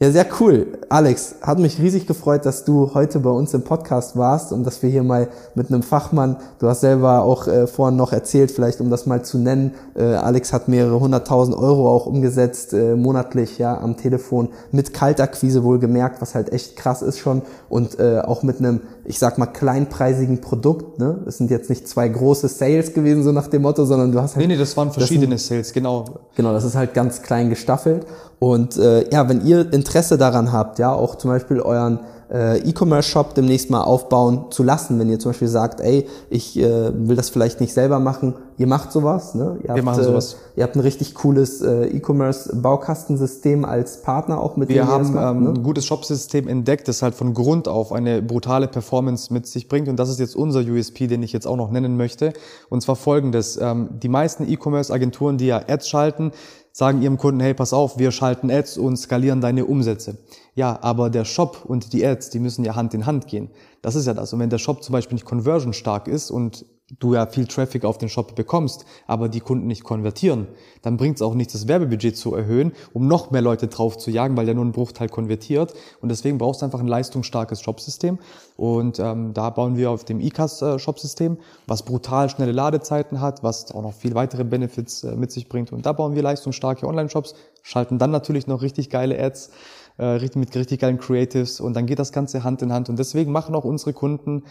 Ja, sehr cool. Alex, hat mich riesig gefreut, dass du heute bei uns im Podcast warst und dass wir hier mal mit einem Fachmann, du hast selber auch äh, vorhin noch erzählt, vielleicht um das mal zu nennen, äh, Alex hat mehrere hunderttausend Euro auch umgesetzt, äh, monatlich, ja, am Telefon, mit Kaltakquise wohl gemerkt, was halt echt krass ist schon und äh, auch mit einem, ich sag mal, kleinpreisigen Produkt, ne? Es sind jetzt nicht zwei große Sales gewesen, so nach dem Motto, sondern du hast halt... Nee, nee, das waren verschiedene das sind, Sales, genau. Genau, das ist halt ganz klein gestaffelt und äh, ja, wenn ihr Interesse daran habt, ja, auch zum Beispiel euren äh, E-Commerce-Shop demnächst mal aufbauen zu lassen, wenn ihr zum Beispiel sagt, ey, ich äh, will das vielleicht nicht selber machen, ihr macht sowas, ne? Ihr Wir habt, machen sowas. Äh, ihr habt ein richtig cooles äh, E-Commerce-Baukastensystem als Partner auch mit Wir dem haben macht, ähm, ne? ein gutes Shopsystem entdeckt, das halt von Grund auf eine brutale Performance mit sich bringt. Und das ist jetzt unser USP, den ich jetzt auch noch nennen möchte. Und zwar folgendes. Ähm, die meisten E-Commerce-Agenturen, die ja Ads schalten, sagen ihrem Kunden, hey, pass auf, wir schalten Ads und skalieren deine Umsätze. Ja, aber der Shop und die Ads, die müssen ja Hand in Hand gehen. Das ist ja das. Und wenn der Shop zum Beispiel nicht conversion stark ist und du ja viel Traffic auf den Shop bekommst, aber die Kunden nicht konvertieren, dann bringt es auch nichts, das Werbebudget zu erhöhen, um noch mehr Leute drauf zu jagen, weil der nur einen Bruchteil konvertiert. Und deswegen brauchst du einfach ein leistungsstarkes Shopsystem. Und ähm, da bauen wir auf dem ICAS-Shopsystem, was brutal schnelle Ladezeiten hat, was auch noch viel weitere Benefits äh, mit sich bringt. Und da bauen wir leistungsstarke Online-Shops, schalten dann natürlich noch richtig geile Ads, äh, mit richtig geilen Creatives und dann geht das Ganze Hand in Hand. Und deswegen machen auch unsere Kunden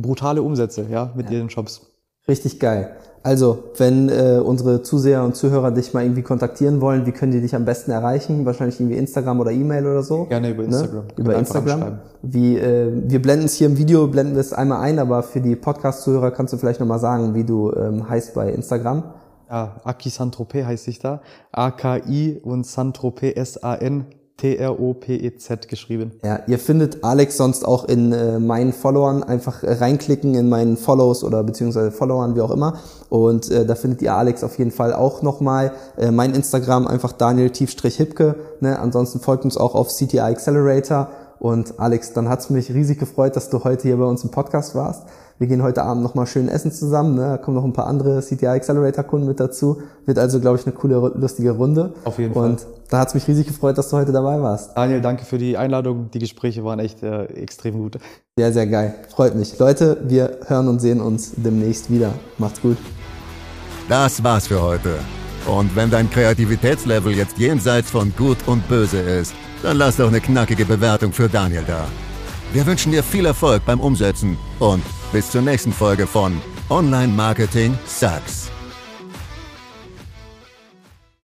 brutale Umsätze ja, mit ihren Shops. Richtig geil. Also, wenn äh, unsere Zuseher und Zuhörer dich mal irgendwie kontaktieren wollen, wie können die dich am besten erreichen? Wahrscheinlich irgendwie Instagram oder E-Mail oder so? Gerne über Instagram. Ne? Über Instagram. Wie, äh, wir blenden es hier im Video, blenden wir es einmal ein, aber für die Podcast-Zuhörer kannst du vielleicht nochmal sagen, wie du ähm, heißt bei Instagram. Ja, Aki Santropé heißt ich da. A-K-I und Santropé S-A-N-T-R-O-P-E-Z geschrieben. Ja, ihr findet Alex sonst auch in äh, meinen Followern. Einfach äh, reinklicken in meinen Follows oder beziehungsweise Followern, wie auch immer. Und äh, da findet ihr Alex auf jeden Fall auch nochmal. Äh, mein Instagram einfach Daniel-Hipke. Ne? Ansonsten folgt uns auch auf CTI Accelerator. Und Alex, dann hat's mich riesig gefreut, dass du heute hier bei uns im Podcast warst. Wir gehen heute Abend nochmal schön essen zusammen. Ne? Da kommen noch ein paar andere CTI Accelerator Kunden mit dazu. Wird also, glaube ich, eine coole, lustige Runde. Auf jeden Fall. Und da hat's mich riesig gefreut, dass du heute dabei warst. Daniel, danke für die Einladung. Die Gespräche waren echt äh, extrem gut. Sehr, sehr geil. Freut mich. Leute, wir hören und sehen uns demnächst wieder. Macht's gut. Das war's für heute. Und wenn dein Kreativitätslevel jetzt jenseits von Gut und Böse ist, dann lass doch eine knackige Bewertung für Daniel da. Wir wünschen dir viel Erfolg beim Umsetzen und bis zur nächsten Folge von Online Marketing Sucks.